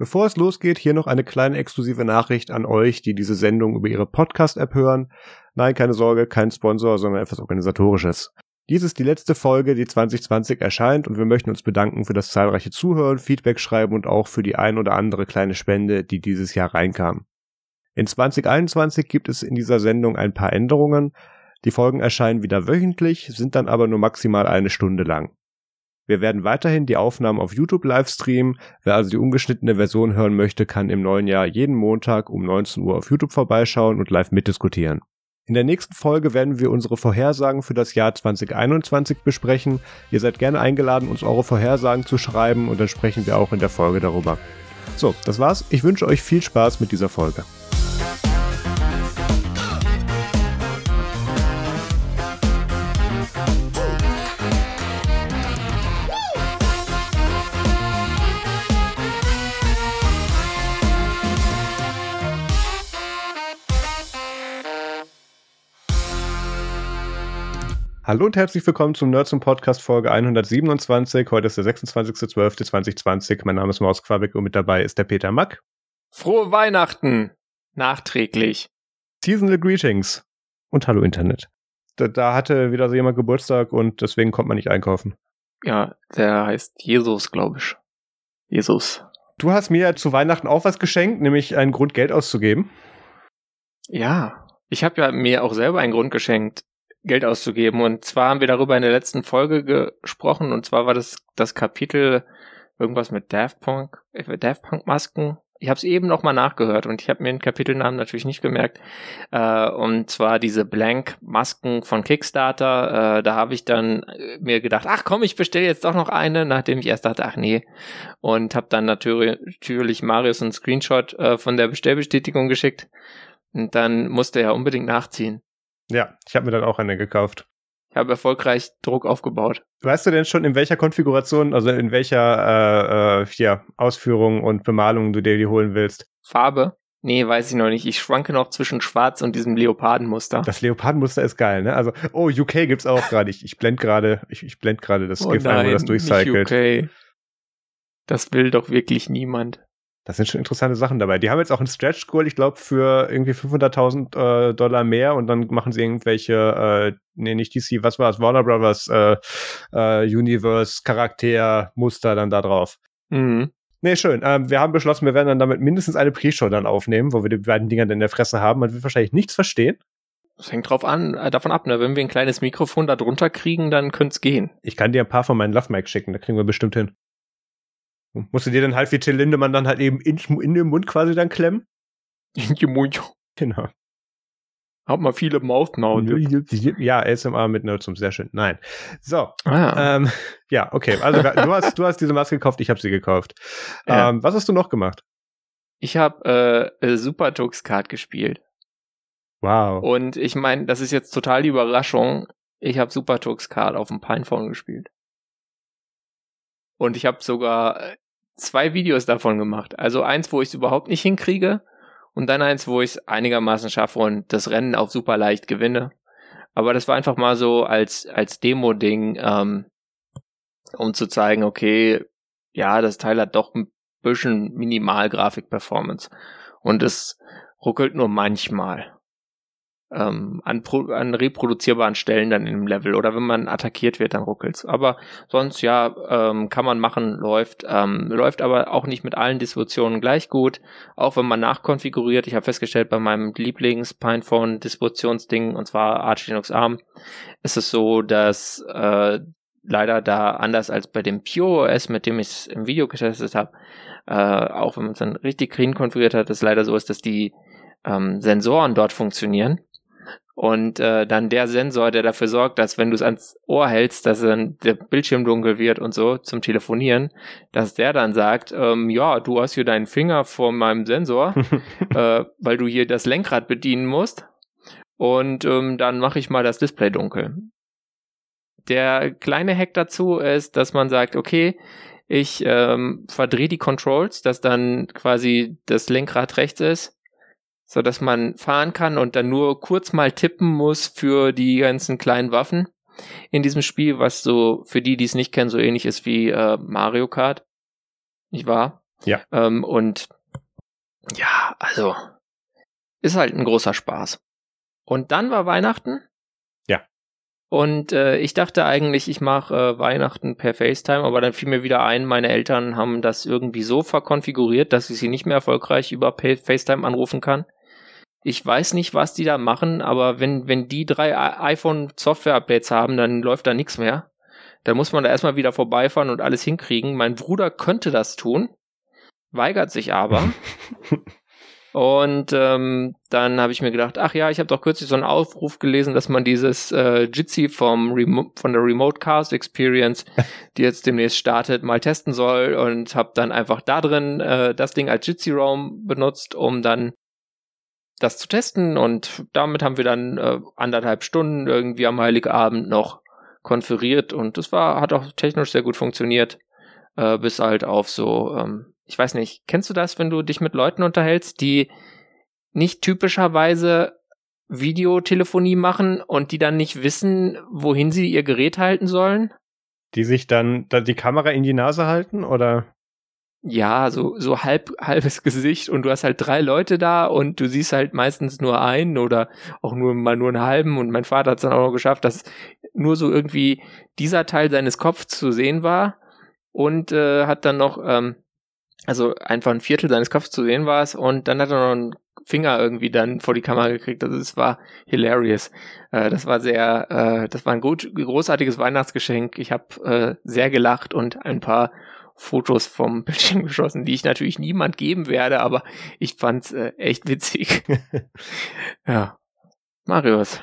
Bevor es losgeht, hier noch eine kleine exklusive Nachricht an euch, die diese Sendung über ihre Podcast-App hören. Nein, keine Sorge, kein Sponsor, sondern etwas Organisatorisches. Dies ist die letzte Folge, die 2020 erscheint und wir möchten uns bedanken für das zahlreiche Zuhören, Feedback schreiben und auch für die ein oder andere kleine Spende, die dieses Jahr reinkam. In 2021 gibt es in dieser Sendung ein paar Änderungen. Die Folgen erscheinen wieder wöchentlich, sind dann aber nur maximal eine Stunde lang. Wir werden weiterhin die Aufnahmen auf YouTube livestreamen. Wer also die ungeschnittene Version hören möchte, kann im neuen Jahr jeden Montag um 19 Uhr auf YouTube vorbeischauen und live mitdiskutieren. In der nächsten Folge werden wir unsere Vorhersagen für das Jahr 2021 besprechen. Ihr seid gerne eingeladen, uns eure Vorhersagen zu schreiben und dann sprechen wir auch in der Folge darüber. So, das war's. Ich wünsche euch viel Spaß mit dieser Folge. Hallo und herzlich willkommen zum Nerds und Podcast Folge 127. Heute ist der 26.12.2020. Mein Name ist Maus Quabeck und mit dabei ist der Peter Mack. Frohe Weihnachten! Nachträglich. Seasonal Greetings. Und Hallo Internet. Da, da hatte wieder so jemand Geburtstag und deswegen kommt man nicht einkaufen. Ja, der heißt Jesus, glaube ich. Jesus. Du hast mir zu Weihnachten auch was geschenkt, nämlich einen Grund, Geld auszugeben. Ja, ich habe ja mir auch selber einen Grund geschenkt. Geld auszugeben. Und zwar haben wir darüber in der letzten Folge gesprochen. Und zwar war das das Kapitel irgendwas mit Daft Punk, äh, Daft Punk Masken. Ich habe es eben noch mal nachgehört und ich habe mir den Kapitelnamen natürlich nicht gemerkt. Äh, und zwar diese Blank Masken von Kickstarter. Äh, da habe ich dann äh, mir gedacht, ach komm, ich bestelle jetzt doch noch eine, nachdem ich erst dachte, ach nee. Und habe dann natürlich, Marius einen Screenshot äh, von der Bestellbestätigung geschickt. Und dann musste er unbedingt nachziehen. Ja, ich habe mir dann auch eine gekauft. Ich habe erfolgreich Druck aufgebaut. Weißt du denn schon, in welcher Konfiguration, also in welcher äh, äh, ja, Ausführung und Bemalung du dir die holen willst? Farbe? Nee, weiß ich noch nicht. Ich schwanke noch zwischen Schwarz und diesem Leopardenmuster. Das Leopardenmuster ist geil, ne? Also, oh, UK gibt's auch gerade. Ich, ich blend gerade, ich, ich blend gerade das oh GIF ein, wo das durchcycelt. UK. Das will doch wirklich niemand. Das sind schon interessante Sachen dabei. Die haben jetzt auch einen Stretch Goal, ich glaube, für irgendwie 500.000 äh, Dollar mehr und dann machen sie irgendwelche, äh, nee, nicht DC, was war es, Warner Brothers äh, äh, Universe Charakter Muster dann da drauf. Mhm. Nee, schön. Ähm, wir haben beschlossen, wir werden dann damit mindestens eine Pre-Show dann aufnehmen, wo wir die beiden Dinger dann in der Fresse haben. Man wird wahrscheinlich nichts verstehen. Das hängt drauf an, äh, davon ab, ne? Wenn wir ein kleines Mikrofon da drunter kriegen, dann könnte es gehen. Ich kann dir ein paar von meinen Love Mic schicken, da kriegen wir bestimmt hin. Musst du dir dann halt wie Till Lindemann dann halt eben in, in den Mund quasi dann klemmen? In den Mund. Genau. Hab mal viele Mouth now. Ja, ASMR mit Nerdsum, sehr schön. Nein. So. Ah. Ähm, ja, okay. Also du hast, du hast diese Maske gekauft, ich habe sie gekauft. Ja. Ähm, was hast du noch gemacht? Ich habe äh, Super Tux Card gespielt. Wow. Und ich meine, das ist jetzt total die Überraschung. Ich habe Super Tux Card auf dem Pinephone gespielt. Und ich habe sogar äh, zwei Videos davon gemacht. Also eins, wo ich es überhaupt nicht hinkriege und dann eins, wo ich es einigermaßen schaffe und das Rennen auch super leicht gewinne. Aber das war einfach mal so als, als Demo-Ding, ähm, um zu zeigen, okay, ja, das Teil hat doch ein bisschen Minimal-Grafik-Performance. Und es ruckelt nur manchmal ähm, an, an reproduzierbaren Stellen dann im Level oder wenn man attackiert wird, dann ruckelt's. Aber sonst ja, ähm, kann man machen, läuft, ähm, läuft aber auch nicht mit allen Distributionen gleich gut, auch wenn man nachkonfiguriert. Ich habe festgestellt, bei meinem Lieblings-Pinephone-Distributionsding, und zwar Arch Linux ARM, ist es so, dass äh, leider da anders als bei dem Pure OS, mit dem ich es im Video getestet habe, äh, auch wenn man es dann richtig clean konfiguriert hat, es leider so ist, dass die ähm, Sensoren dort funktionieren und äh, dann der Sensor, der dafür sorgt, dass wenn du es ans Ohr hältst, dass dann der Bildschirm dunkel wird und so zum Telefonieren, dass der dann sagt, ähm, ja, du hast hier deinen Finger vor meinem Sensor, äh, weil du hier das Lenkrad bedienen musst und ähm, dann mache ich mal das Display dunkel. Der kleine Hack dazu ist, dass man sagt, okay, ich ähm, verdrehe die Controls, dass dann quasi das Lenkrad rechts ist so dass man fahren kann und dann nur kurz mal tippen muss für die ganzen kleinen Waffen in diesem Spiel, was so für die, die es nicht kennen, so ähnlich ist wie äh, Mario Kart. Nicht wahr? Ja. Ähm, und ja, also ist halt ein großer Spaß. Und dann war Weihnachten. Ja. Und äh, ich dachte eigentlich, ich mache äh, Weihnachten per FaceTime, aber dann fiel mir wieder ein, meine Eltern haben das irgendwie so verkonfiguriert, dass ich sie nicht mehr erfolgreich über FaceTime anrufen kann. Ich weiß nicht, was die da machen, aber wenn, wenn die drei iPhone-Software-Updates haben, dann läuft da nichts mehr. Dann muss man da erstmal wieder vorbeifahren und alles hinkriegen. Mein Bruder könnte das tun, weigert sich aber. Und ähm, dann habe ich mir gedacht, ach ja, ich habe doch kürzlich so einen Aufruf gelesen, dass man dieses äh, Jitsi vom Remo von der Remote Cast Experience, die jetzt demnächst startet, mal testen soll und habe dann einfach da drin äh, das Ding als Jitsi Roam benutzt, um dann das zu testen und damit haben wir dann äh, anderthalb Stunden irgendwie am Heiligabend noch konferiert und das war hat auch technisch sehr gut funktioniert, äh, bis halt auf so ähm, ich weiß nicht, kennst du das, wenn du dich mit Leuten unterhältst, die nicht typischerweise Videotelefonie machen und die dann nicht wissen, wohin sie ihr Gerät halten sollen? Die sich dann die Kamera in die Nase halten oder? Ja, so, so halb, halbes Gesicht und du hast halt drei Leute da und du siehst halt meistens nur einen oder auch nur mal nur einen halben und mein Vater hat es dann auch noch geschafft, dass nur so irgendwie dieser Teil seines Kopfs zu sehen war und äh, hat dann noch ähm, also einfach ein Viertel seines Kopfs zu sehen war es und dann hat er noch einen Finger irgendwie dann vor die Kamera gekriegt. Also es war hilarious. Äh, das war sehr, äh, das war ein gut, großartiges Weihnachtsgeschenk. Ich habe äh, sehr gelacht und ein paar Fotos vom Bildschirm geschossen, die ich natürlich niemand geben werde, aber ich fand's äh, echt witzig. ja. Marius,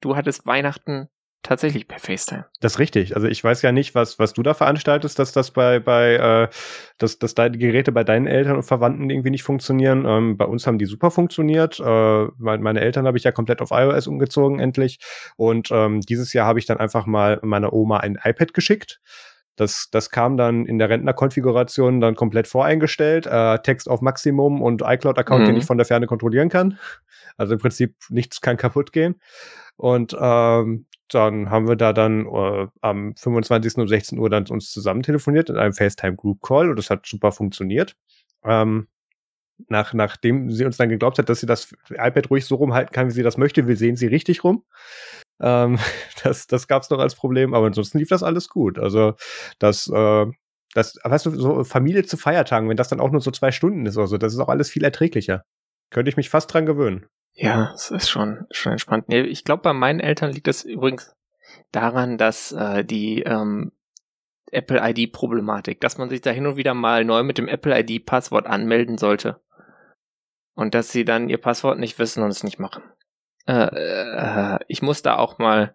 du hattest Weihnachten tatsächlich per FaceTime. Das ist richtig. Also ich weiß ja nicht, was, was du da veranstaltest, dass das bei, bei, äh, dass, dass deine Geräte bei deinen Eltern und Verwandten irgendwie nicht funktionieren. Ähm, bei uns haben die super funktioniert. Äh, meine Eltern habe ich ja komplett auf iOS umgezogen, endlich. Und ähm, dieses Jahr habe ich dann einfach mal meiner Oma ein iPad geschickt. Das, das kam dann in der Rentnerkonfiguration dann komplett voreingestellt. Äh, Text auf Maximum und iCloud-Account, mhm. den ich von der Ferne kontrollieren kann. Also im Prinzip nichts kann kaputt gehen. Und ähm, dann haben wir da dann äh, am 25. um 16 Uhr dann uns zusammen telefoniert in einem FaceTime Group Call und das hat super funktioniert. Ähm, nach, nachdem sie uns dann geglaubt hat, dass sie das iPad ruhig so rumhalten kann, wie sie das möchte, wir sehen sie richtig rum. Ähm, das das gab es noch als Problem, aber ansonsten lief das alles gut. Also das, äh, das, weißt du, so Familie zu Feiertagen, wenn das dann auch nur so zwei Stunden ist oder so, das ist auch alles viel erträglicher. Könnte ich mich fast dran gewöhnen. Ja, es ist schon, schon entspannt. Nee, ich glaube, bei meinen Eltern liegt das übrigens daran, dass äh, die ähm, Apple ID-Problematik, dass man sich da hin und wieder mal neu mit dem Apple ID-Passwort anmelden sollte. Und dass sie dann ihr Passwort nicht wissen und es nicht machen. Äh, äh, ich muss da auch mal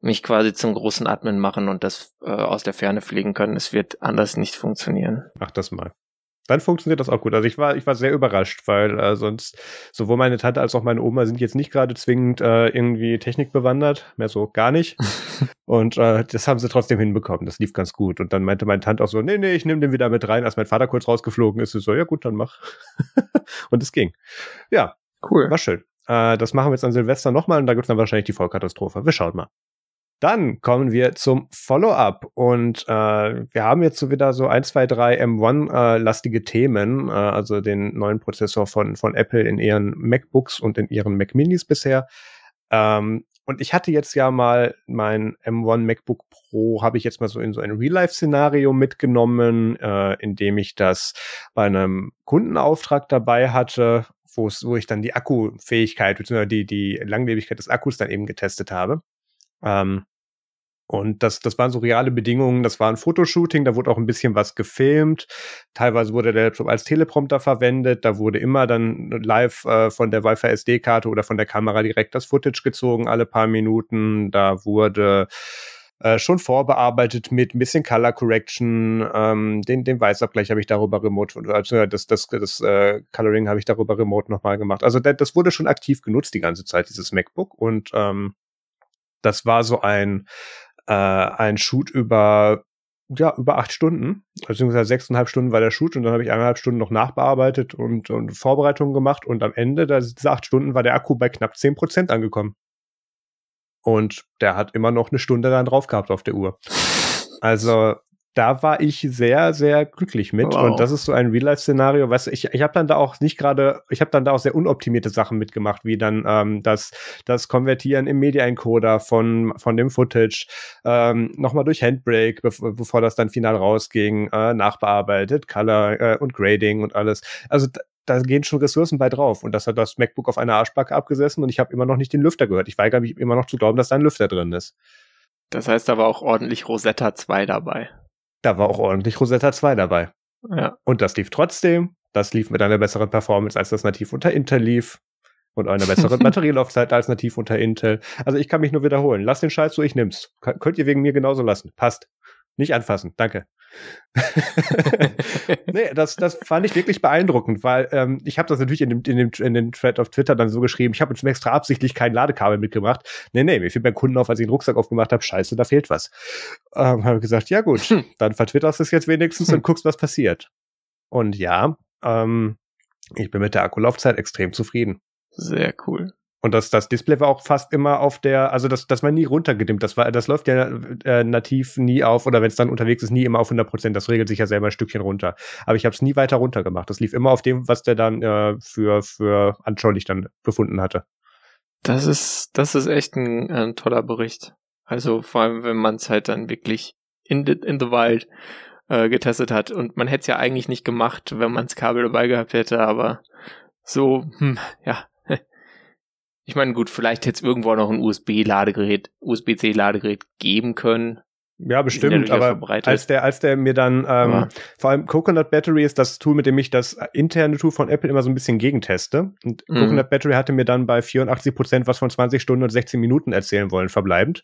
mich quasi zum großen Admin machen und das äh, aus der Ferne fliegen können. Es wird anders nicht funktionieren. Mach das mal dann funktioniert das auch gut. Also ich war, ich war sehr überrascht, weil äh, sonst sowohl meine Tante als auch meine Oma sind jetzt nicht gerade zwingend äh, irgendwie technikbewandert, mehr so gar nicht. und äh, das haben sie trotzdem hinbekommen. Das lief ganz gut. Und dann meinte meine Tante auch so, nee, nee, ich nehme den wieder mit rein. Als mein Vater kurz rausgeflogen ist, ist so, ja gut, dann mach. und es ging. Ja, cool. War schön. Äh, das machen wir jetzt an Silvester nochmal und da gibt's dann wahrscheinlich die Vollkatastrophe. Wir schauen mal. Dann kommen wir zum Follow-up und äh, wir haben jetzt so wieder so ein, zwei, drei M1-lastige äh, Themen, äh, also den neuen Prozessor von, von Apple in ihren MacBooks und in ihren Mac Minis bisher. Ähm, und ich hatte jetzt ja mal mein M1 MacBook Pro, habe ich jetzt mal so in so ein Real-Life-Szenario mitgenommen, äh, in dem ich das bei einem Kundenauftrag dabei hatte, wo ich dann die Akkufähigkeit bzw. die, die Langlebigkeit des Akkus dann eben getestet habe. Ähm, und das, das waren so reale Bedingungen. Das war ein Fotoshooting, da wurde auch ein bisschen was gefilmt. Teilweise wurde der Laptop als Teleprompter verwendet. Da wurde immer dann live äh, von der Wi-Fi SD-Karte oder von der Kamera direkt das Footage gezogen, alle paar Minuten. Da wurde äh, schon vorbearbeitet mit ein bisschen Color Correction. Ähm, den, den Weißabgleich habe ich darüber remote, also das, das, das äh, Coloring habe ich darüber remote nochmal gemacht. Also das, das wurde schon aktiv genutzt die ganze Zeit, dieses MacBook. Und ähm, das war so ein äh, ein Shoot über ja, über acht Stunden, beziehungsweise sechseinhalb Stunden war der Shoot und dann habe ich eineinhalb Stunden noch nachbearbeitet und, und Vorbereitungen gemacht und am Ende dieser acht Stunden war der Akku bei knapp zehn Prozent angekommen. Und der hat immer noch eine Stunde dann drauf gehabt auf der Uhr. Also da war ich sehr, sehr glücklich mit. Wow. Und das ist so ein Real-Life-Szenario, was ich, ich habe dann da auch nicht gerade, ich habe dann da auch sehr unoptimierte Sachen mitgemacht, wie dann ähm, das, das Konvertieren im Media-Encoder von, von dem Footage, ähm, nochmal durch Handbrake, bev bevor das dann final rausging, äh, nachbearbeitet, Color äh, und Grading und alles. Also da gehen schon Ressourcen bei drauf. Und das hat das MacBook auf einer Arschbacke abgesessen und ich habe immer noch nicht den Lüfter gehört. Ich weigere mich immer noch zu glauben, dass da ein Lüfter drin ist. Das heißt, da war auch ordentlich Rosetta 2 dabei. Da war auch ordentlich Rosetta 2 dabei. Ja. Und das lief trotzdem. Das lief mit einer besseren Performance, als das nativ unter Intel lief. Und einer besseren Batterielaufzeit als nativ unter Intel. Also ich kann mich nur wiederholen. Lass den Scheiß so, ich nimm's. Könnt ihr wegen mir genauso lassen. Passt. Nicht anfassen. Danke. nee, das, das fand ich wirklich beeindruckend, weil ähm, ich habe das natürlich in dem, in, dem, in den Thread auf Twitter dann so geschrieben, ich habe jetzt extra absichtlich kein Ladekabel mitgebracht. Nee, nee, mir fiel beim Kunden auf, als ich den Rucksack aufgemacht habe, scheiße, da fehlt was. Ähm, habe gesagt, ja gut, hm. dann vertwitterst du es jetzt wenigstens hm. und guckst, was passiert. Und ja, ähm, ich bin mit der Akkulaufzeit extrem zufrieden. Sehr cool. Und das, das Display war auch fast immer auf der, also das, das war nie runtergedimmt. Das war, das läuft ja äh, nativ nie auf oder wenn es dann unterwegs ist, nie immer auf 100 Prozent. Das regelt sich ja selber ein Stückchen runter. Aber ich habe es nie weiter runter gemacht. Das lief immer auf dem, was der dann äh, für für anschaulich dann befunden hatte. Das ist, das ist echt ein, ein toller Bericht. Also vor allem, wenn man es halt dann wirklich in the, in the wild äh, getestet hat. Und man hätte es ja eigentlich nicht gemacht, wenn man das Kabel dabei gehabt hätte, aber so, hm, ja, ich meine, gut, vielleicht hätte es irgendwo noch ein USB-Ladegerät, USB-C-Ladegerät geben können. Ja, bestimmt, aber als der, als der mir dann, ähm, vor allem Coconut Battery ist das Tool, mit dem ich das interne Tool von Apple immer so ein bisschen gegenteste. Und mhm. Coconut Battery hatte mir dann bei 84 Prozent was von 20 Stunden und 16 Minuten erzählen wollen, verbleibend,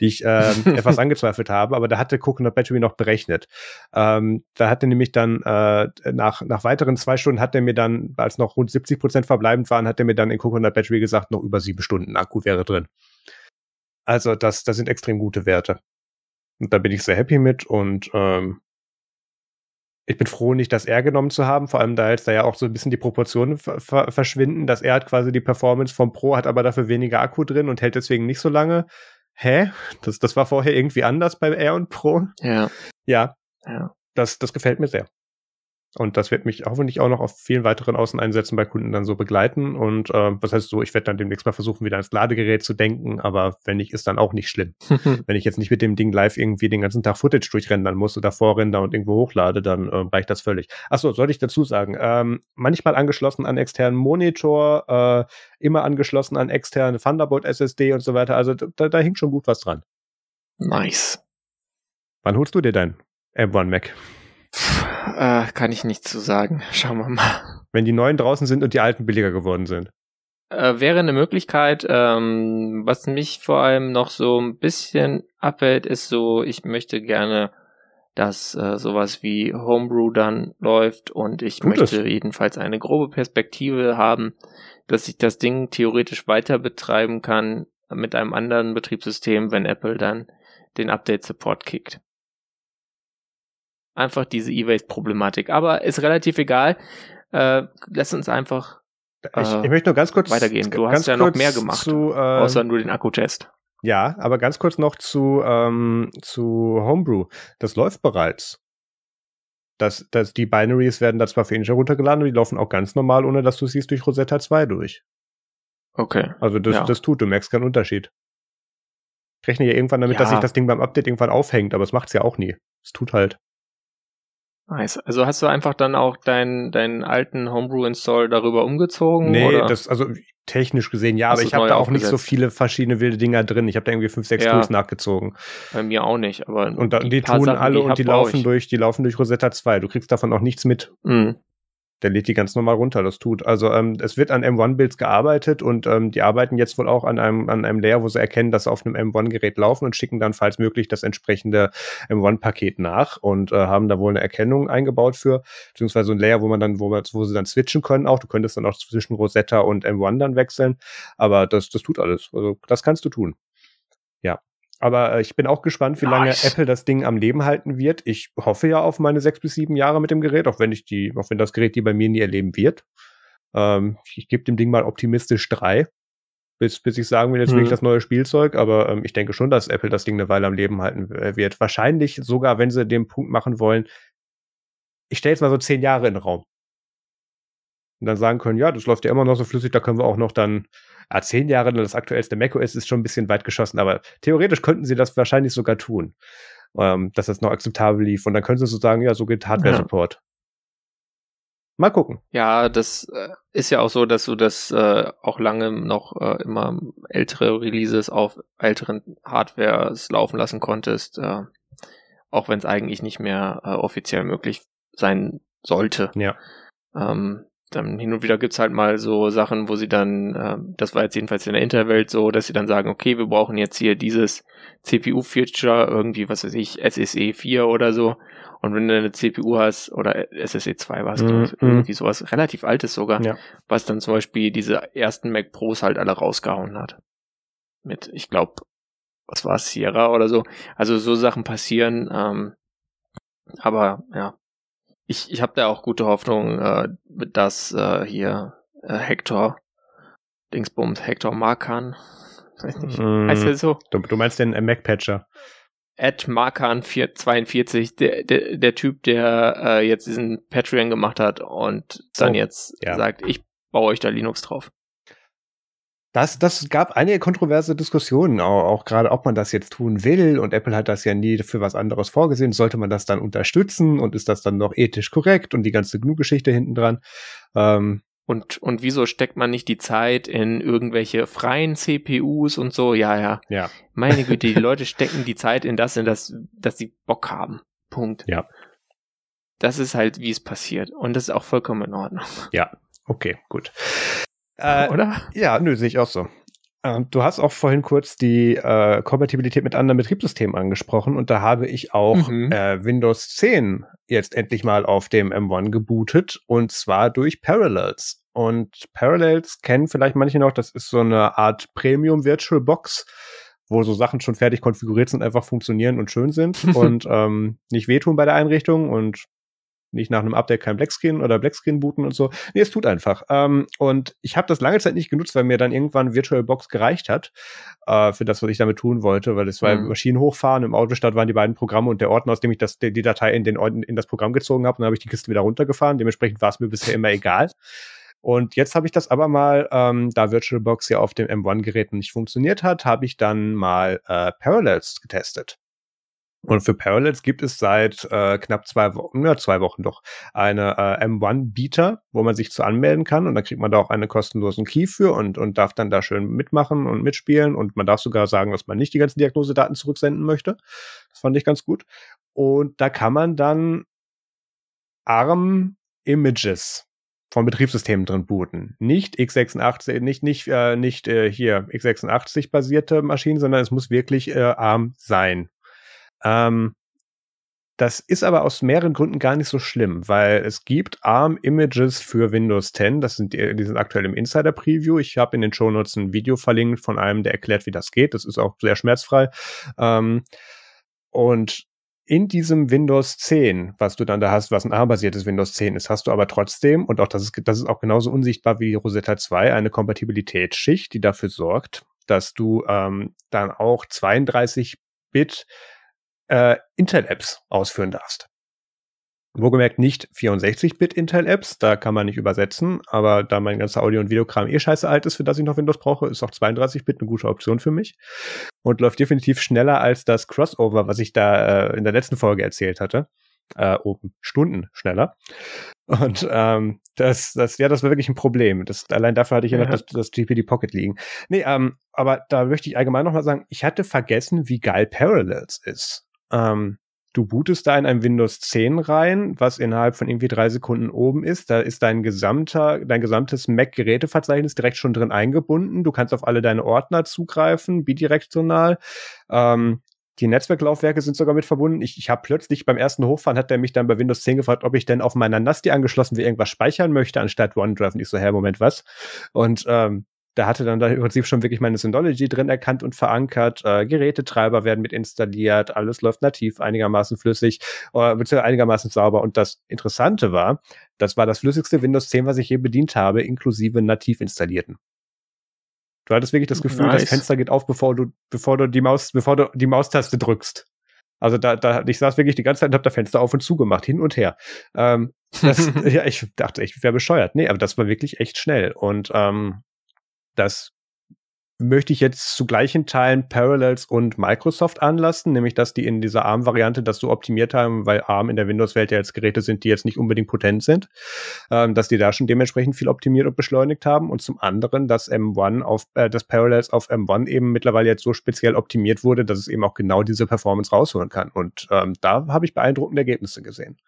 die ich ähm, etwas angezweifelt habe, aber da hatte Coconut Battery noch berechnet. Ähm, da hatte nämlich dann äh, nach, nach weiteren zwei Stunden hat er mir dann, als noch rund 70 Prozent verbleibend waren, hat er mir dann in Coconut Battery gesagt, noch über sieben Stunden Akku wäre drin. Also das, das sind extrem gute Werte. Und da bin ich sehr happy mit und ähm, ich bin froh, nicht das R genommen zu haben, vor allem da jetzt da ja auch so ein bisschen die Proportionen ver verschwinden. Das R hat quasi die Performance vom Pro, hat aber dafür weniger Akku drin und hält deswegen nicht so lange. Hä? Das, das war vorher irgendwie anders bei R und Pro. Ja. Ja. Ja. Das, das gefällt mir sehr. Und das wird mich hoffentlich auch noch auf vielen weiteren Außeneinsätzen bei Kunden dann so begleiten. Und äh, was heißt so, ich werde dann demnächst mal versuchen, wieder ans Ladegerät zu denken, aber wenn nicht, ist dann auch nicht schlimm. wenn ich jetzt nicht mit dem Ding live irgendwie den ganzen Tag Footage durchrendern muss oder vorrender und irgendwo hochlade, dann äh, reicht das völlig. Achso, sollte ich dazu sagen, ähm, manchmal angeschlossen an externen Monitor, äh, immer angeschlossen an externe Thunderbolt SSD und so weiter. Also da, da hinkt schon gut was dran. Nice. Wann holst du dir dein M1 Mac? Äh, kann ich nicht zu sagen. Schauen wir mal. Wenn die neuen draußen sind und die alten billiger geworden sind. Äh, wäre eine Möglichkeit. Ähm, was mich vor allem noch so ein bisschen abhält, ist so, ich möchte gerne, dass äh, sowas wie Homebrew dann läuft und ich Gutes. möchte jedenfalls eine grobe Perspektive haben, dass ich das Ding theoretisch weiter betreiben kann mit einem anderen Betriebssystem, wenn Apple dann den Update-Support kickt einfach diese E-Waste-Problematik. Aber ist relativ egal. Äh, lass uns einfach äh, ich, ich, möchte nur ganz kurz weitergehen. Du hast ja noch mehr gemacht, zu, äh, außer nur den Akku-Test. Ja, aber ganz kurz noch zu, ähm, zu Homebrew. Das läuft bereits. Das, das, die Binaries werden da zwar für Inja runtergeladen, die laufen auch ganz normal, ohne dass du siehst durch Rosetta 2 durch. Okay. Also das, ja. das tut, du merkst keinen Unterschied. Ich rechne ja irgendwann damit, ja. dass sich das Ding beim Update irgendwann aufhängt, aber es macht's ja auch nie. Es tut halt. Nice. Also hast du einfach dann auch deinen deinen alten Homebrew-Install darüber umgezogen? Nee, oder? das, also technisch gesehen ja, aber ich habe da auch aufgesetzt? nicht so viele verschiedene wilde Dinger drin. Ich habe da irgendwie fünf, sechs ja. Tools nachgezogen. Bei mir auch nicht, aber. Und da, die, die tun Sachen, alle die und die laufen durch, die laufen durch Rosetta 2. Du kriegst davon auch nichts mit. Mhm der lädt die ganz normal runter, das tut. Also ähm, es wird an M1-Builds gearbeitet und ähm, die arbeiten jetzt wohl auch an einem, an einem Layer, wo sie erkennen, dass sie auf einem M1-Gerät laufen und schicken dann, falls möglich, das entsprechende M1-Paket nach und äh, haben da wohl eine Erkennung eingebaut für, beziehungsweise ein Layer, wo man dann, wo, man, wo sie dann switchen können auch. Du könntest dann auch zwischen Rosetta und M1 dann wechseln, aber das, das tut alles. Also das kannst du tun. Aber äh, ich bin auch gespannt, wie nice. lange Apple das Ding am Leben halten wird. Ich hoffe ja auf meine sechs bis sieben Jahre mit dem Gerät, auch wenn ich die, auch wenn das Gerät die bei mir nie erleben wird. Ähm, ich gebe dem Ding mal optimistisch drei. bis, bis ich sagen will, jetzt mhm. wirklich das neue Spielzeug, aber ähm, ich denke schon, dass Apple das Ding eine Weile am Leben halten äh, wird. Wahrscheinlich sogar, wenn sie den Punkt machen wollen, ich stelle jetzt mal so zehn Jahre in den Raum. Und dann sagen können, ja, das läuft ja immer noch so flüssig, da können wir auch noch dann, ja, zehn Jahre das aktuellste macOS ist schon ein bisschen weit geschossen, aber theoretisch könnten sie das wahrscheinlich sogar tun, ähm, dass das noch akzeptabel lief. Und dann können sie so sagen, ja, so geht Hardware-Support. Ja. Mal gucken. Ja, das äh, ist ja auch so, dass du das äh, auch lange noch äh, immer ältere Releases auf älteren Hardwares laufen lassen konntest, äh, auch wenn es eigentlich nicht mehr äh, offiziell möglich sein sollte. Ja. Ähm, dann hin und wieder gibt's halt mal so Sachen, wo sie dann, äh, das war jetzt jedenfalls in der Interwelt so, dass sie dann sagen, okay, wir brauchen jetzt hier dieses CPU-Feature, irgendwie, was weiß ich, SSE 4 oder so. Und wenn du eine CPU hast, oder SSE 2 war es, mm, irgendwie sowas relativ altes sogar, ja. was dann zum Beispiel diese ersten Mac Pros halt alle rausgehauen hat. Mit, ich glaube, was war es, Sierra oder so. Also so Sachen passieren, ähm, aber ja, ich, ich habe da auch gute Hoffnung, äh, dass äh, hier äh, Hector, Dingsbums, Hector Markan, weiß nicht, mm, heißt der so? Du, du meinst den äh, Mac-Patcher? Ed Markan 42, der, der, der Typ, der äh, jetzt diesen Patreon gemacht hat und dann oh, jetzt ja. sagt, ich baue euch da Linux drauf. Das, das gab einige kontroverse Diskussionen, auch, auch gerade, ob man das jetzt tun will. Und Apple hat das ja nie für was anderes vorgesehen. Sollte man das dann unterstützen und ist das dann noch ethisch korrekt und die ganze GNU-Geschichte hinten dran? Ähm, und, und wieso steckt man nicht die Zeit in irgendwelche freien CPUs und so? Ja, ja. Ja. Meine Güte, die Leute stecken die Zeit in das, in das, dass sie Bock haben. Punkt. Ja. Das ist halt, wie es passiert. Und das ist auch vollkommen in Ordnung. Ja. Okay, gut. Äh, Oder? Ja, nö, sehe ich auch so. Ähm, du hast auch vorhin kurz die äh, Kompatibilität mit anderen Betriebssystemen angesprochen und da habe ich auch mhm. äh, Windows 10 jetzt endlich mal auf dem M1 gebootet und zwar durch Parallels. Und Parallels kennen vielleicht manche noch, das ist so eine Art Premium Virtual Box, wo so Sachen schon fertig konfiguriert sind, einfach funktionieren und schön sind und ähm, nicht wehtun bei der Einrichtung und nicht nach einem Update kein Blackscreen oder Blackscreen booten und so. Nee, es tut einfach. Ähm, und ich habe das lange Zeit nicht genutzt, weil mir dann irgendwann VirtualBox gereicht hat äh, für das, was ich damit tun wollte, weil es war mhm. Maschinen hochfahren, im Autostart waren die beiden Programme und der Ordner, aus dem ich das, die, die Datei in, den, in das Programm gezogen habe, und dann habe ich die Kiste wieder runtergefahren. Dementsprechend war es mir bisher immer egal. Und jetzt habe ich das aber mal, ähm, da VirtualBox ja auf dem M1-Gerät nicht funktioniert hat, habe ich dann mal äh, Parallels getestet. Und für Parallels gibt es seit äh, knapp zwei Wochen, ja, zwei Wochen doch, eine äh, M1-Bieter, wo man sich zu anmelden kann und dann kriegt man da auch einen kostenlosen Key für und, und darf dann da schön mitmachen und mitspielen und man darf sogar sagen, dass man nicht die ganzen Diagnosedaten zurücksenden möchte. Das fand ich ganz gut. Und da kann man dann ARM-Images von Betriebssystemen drin booten. Nicht x86, nicht, nicht, äh, nicht äh, hier x86 basierte Maschinen, sondern es muss wirklich äh, ARM sein. Ähm, das ist aber aus mehreren Gründen gar nicht so schlimm, weil es gibt ARM-Images für Windows 10. Das sind die, die sind aktuell im Insider-Preview. Ich habe in den Show Notes ein Video verlinkt von einem, der erklärt, wie das geht. Das ist auch sehr schmerzfrei. Ähm, und in diesem Windows 10, was du dann da hast, was ein ARM-basiertes Windows 10 ist, hast du aber trotzdem, und auch das ist, das ist auch genauso unsichtbar wie Rosetta 2, eine Kompatibilitätsschicht, die dafür sorgt, dass du ähm, dann auch 32 Bit äh, Intel-Apps ausführen darfst. Wohlgemerkt nicht 64-Bit Intel-Apps, da kann man nicht übersetzen, aber da mein ganzer Audio- und Videokram eh scheiße alt ist, für das ich noch Windows brauche, ist auch 32-Bit eine gute Option für mich und läuft definitiv schneller als das Crossover, was ich da äh, in der letzten Folge erzählt hatte. Äh, oben Stunden schneller. Und ähm, das, das, ja, das war wirklich ein Problem. Das, allein dafür hatte ich ja, ja noch das, das GPD Pocket liegen. Nee, ähm, aber da möchte ich allgemein nochmal sagen, ich hatte vergessen, wie geil Parallels ist. Ähm, du bootest da in ein Windows 10 rein, was innerhalb von irgendwie drei Sekunden oben ist. Da ist dein gesamter, dein gesamtes Mac-Geräteverzeichnis direkt schon drin eingebunden. Du kannst auf alle deine Ordner zugreifen, bidirektional. Ähm, die Netzwerklaufwerke sind sogar mit verbunden. Ich, ich habe plötzlich beim ersten Hochfahren hat er mich dann bei Windows 10 gefragt, ob ich denn auf meiner NAS, angeschlossen wie irgendwas speichern möchte, anstatt OneDrive. Und ich so, hä, Moment, was? Und ähm, der hatte dann da im Prinzip schon wirklich meine Synology drin erkannt und verankert. Äh, Gerätetreiber werden mit installiert, alles läuft nativ einigermaßen flüssig, äh, beziehungsweise einigermaßen sauber. Und das Interessante war, das war das flüssigste Windows 10, was ich je bedient habe, inklusive nativ installierten. Du hattest wirklich das Gefühl, nice. das Fenster geht auf, bevor du, bevor du die Maus, bevor du die Maustaste drückst. Also da, da, ich saß wirklich die ganze Zeit und habe das Fenster auf und zu gemacht, hin und her. Ähm, das, ja, ich dachte, ich wäre bescheuert. Nee, aber das war wirklich echt schnell. Und ähm, das möchte ich jetzt zu gleichen Teilen Parallels und Microsoft anlassen, nämlich dass die in dieser ARM-Variante das so optimiert haben, weil ARM in der Windows-Welt ja jetzt Geräte sind, die jetzt nicht unbedingt potent sind, ähm, dass die da schon dementsprechend viel optimiert und beschleunigt haben und zum anderen, dass M1 auf, äh, das Parallels auf M1 eben mittlerweile jetzt so speziell optimiert wurde, dass es eben auch genau diese Performance rausholen kann und ähm, da habe ich beeindruckende Ergebnisse gesehen.